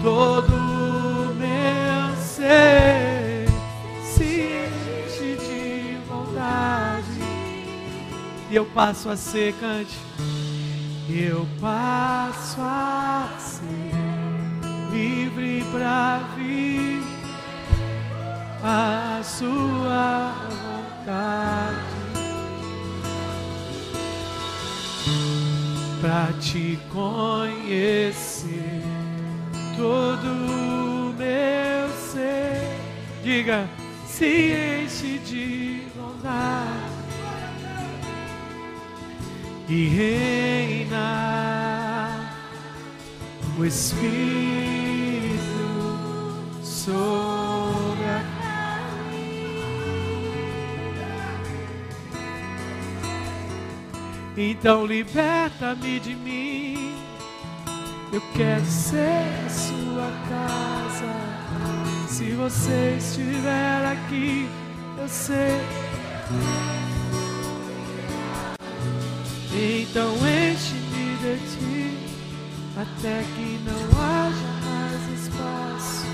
todo o meu ser E eu passo a ser, cante. Eu passo a ser livre pra vir a sua vontade. Pra te conhecer todo o meu ser. Diga, se enche de vontade e reina o Espírito sobre a Então liberta-me de mim. Eu quero ser sua casa. Se você estiver aqui, eu sei. Então enche-me de ti, até que não haja mais espaço.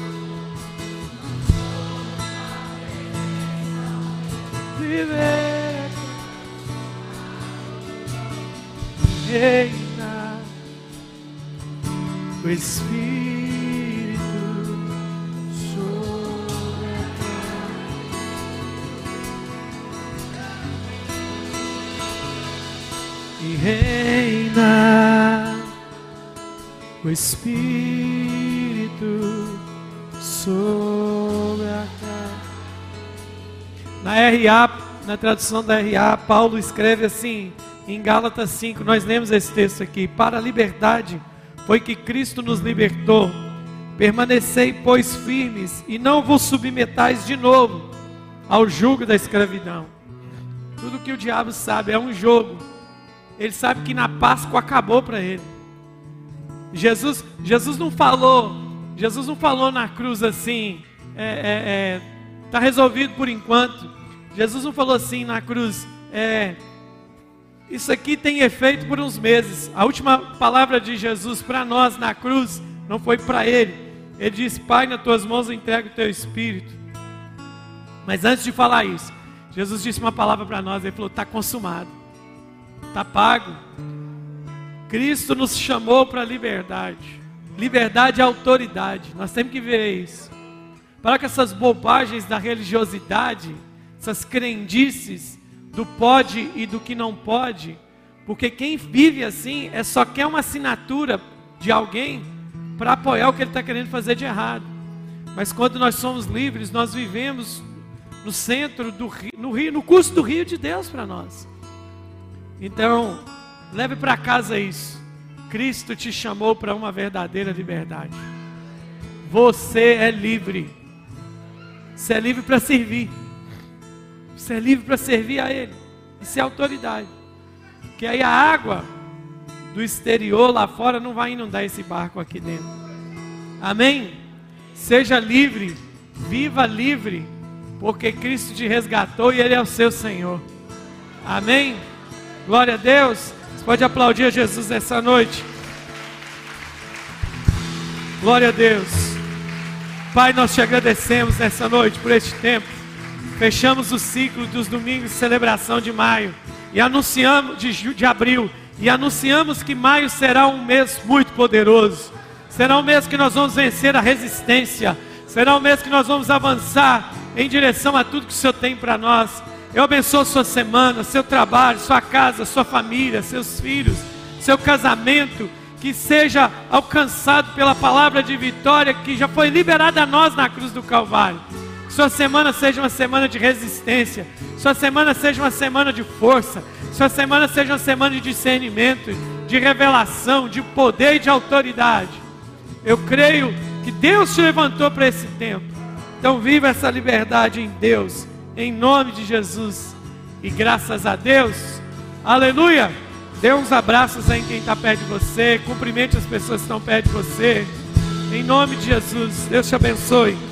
Viver, reina, o Espírito Espírito sobre a. Na RA, na tradução da RA, Paulo escreve assim, em Gálatas 5, nós lemos esse texto aqui: Para a liberdade foi que Cristo nos libertou. Permanecei, pois, firmes e não vos submetais de novo ao jugo da escravidão. Tudo que o diabo sabe é um jogo. Ele sabe que na Páscoa acabou para ele. Jesus, Jesus não falou, Jesus não falou na cruz assim, é, é, é, tá resolvido por enquanto. Jesus não falou assim na cruz, é, isso aqui tem efeito por uns meses. A última palavra de Jesus para nós na cruz não foi para ele. Ele disse: Pai, nas tuas mãos eu entrego o teu espírito. Mas antes de falar isso, Jesus disse uma palavra para nós. Ele falou: Está consumado, está pago. Cristo nos chamou para a liberdade. Liberdade é autoridade. Nós temos que ver isso. Para que essas bobagens da religiosidade, essas crendices do pode e do que não pode, porque quem vive assim é só quer uma assinatura de alguém para apoiar o que ele está querendo fazer de errado. Mas quando nós somos livres, nós vivemos no centro do rio, no rio, no curso do rio de Deus para nós. Então, leve para casa isso. Cristo te chamou para uma verdadeira liberdade. Você é livre. Você é livre para servir. Você é livre para servir a Ele. Isso é autoridade. Que aí a água do exterior lá fora não vai inundar esse barco aqui dentro. Amém? Seja livre, viva livre, porque Cristo te resgatou e Ele é o seu Senhor. Amém? Glória a Deus. Pode aplaudir a Jesus nessa noite. Glória a Deus. Pai, nós te agradecemos nessa noite por este tempo. Fechamos o ciclo dos domingos de celebração de maio e anunciamos de, de abril e anunciamos que maio será um mês muito poderoso. Será um mês que nós vamos vencer a resistência. Será um mês que nós vamos avançar em direção a tudo que o Senhor tem para nós. Eu abençoo sua semana, seu trabalho, sua casa, sua família, seus filhos, seu casamento que seja alcançado pela palavra de vitória que já foi liberada a nós na cruz do Calvário. Sua semana seja uma semana de resistência, sua semana seja uma semana de força, sua semana seja uma semana de discernimento, de revelação, de poder e de autoridade. Eu creio que Deus te levantou para esse tempo. Então viva essa liberdade em Deus, em nome de Jesus. E graças a Deus, aleluia. Dê uns abraços aí em quem está perto de você. Cumprimente as pessoas que estão perto de você. Em nome de Jesus. Deus te abençoe.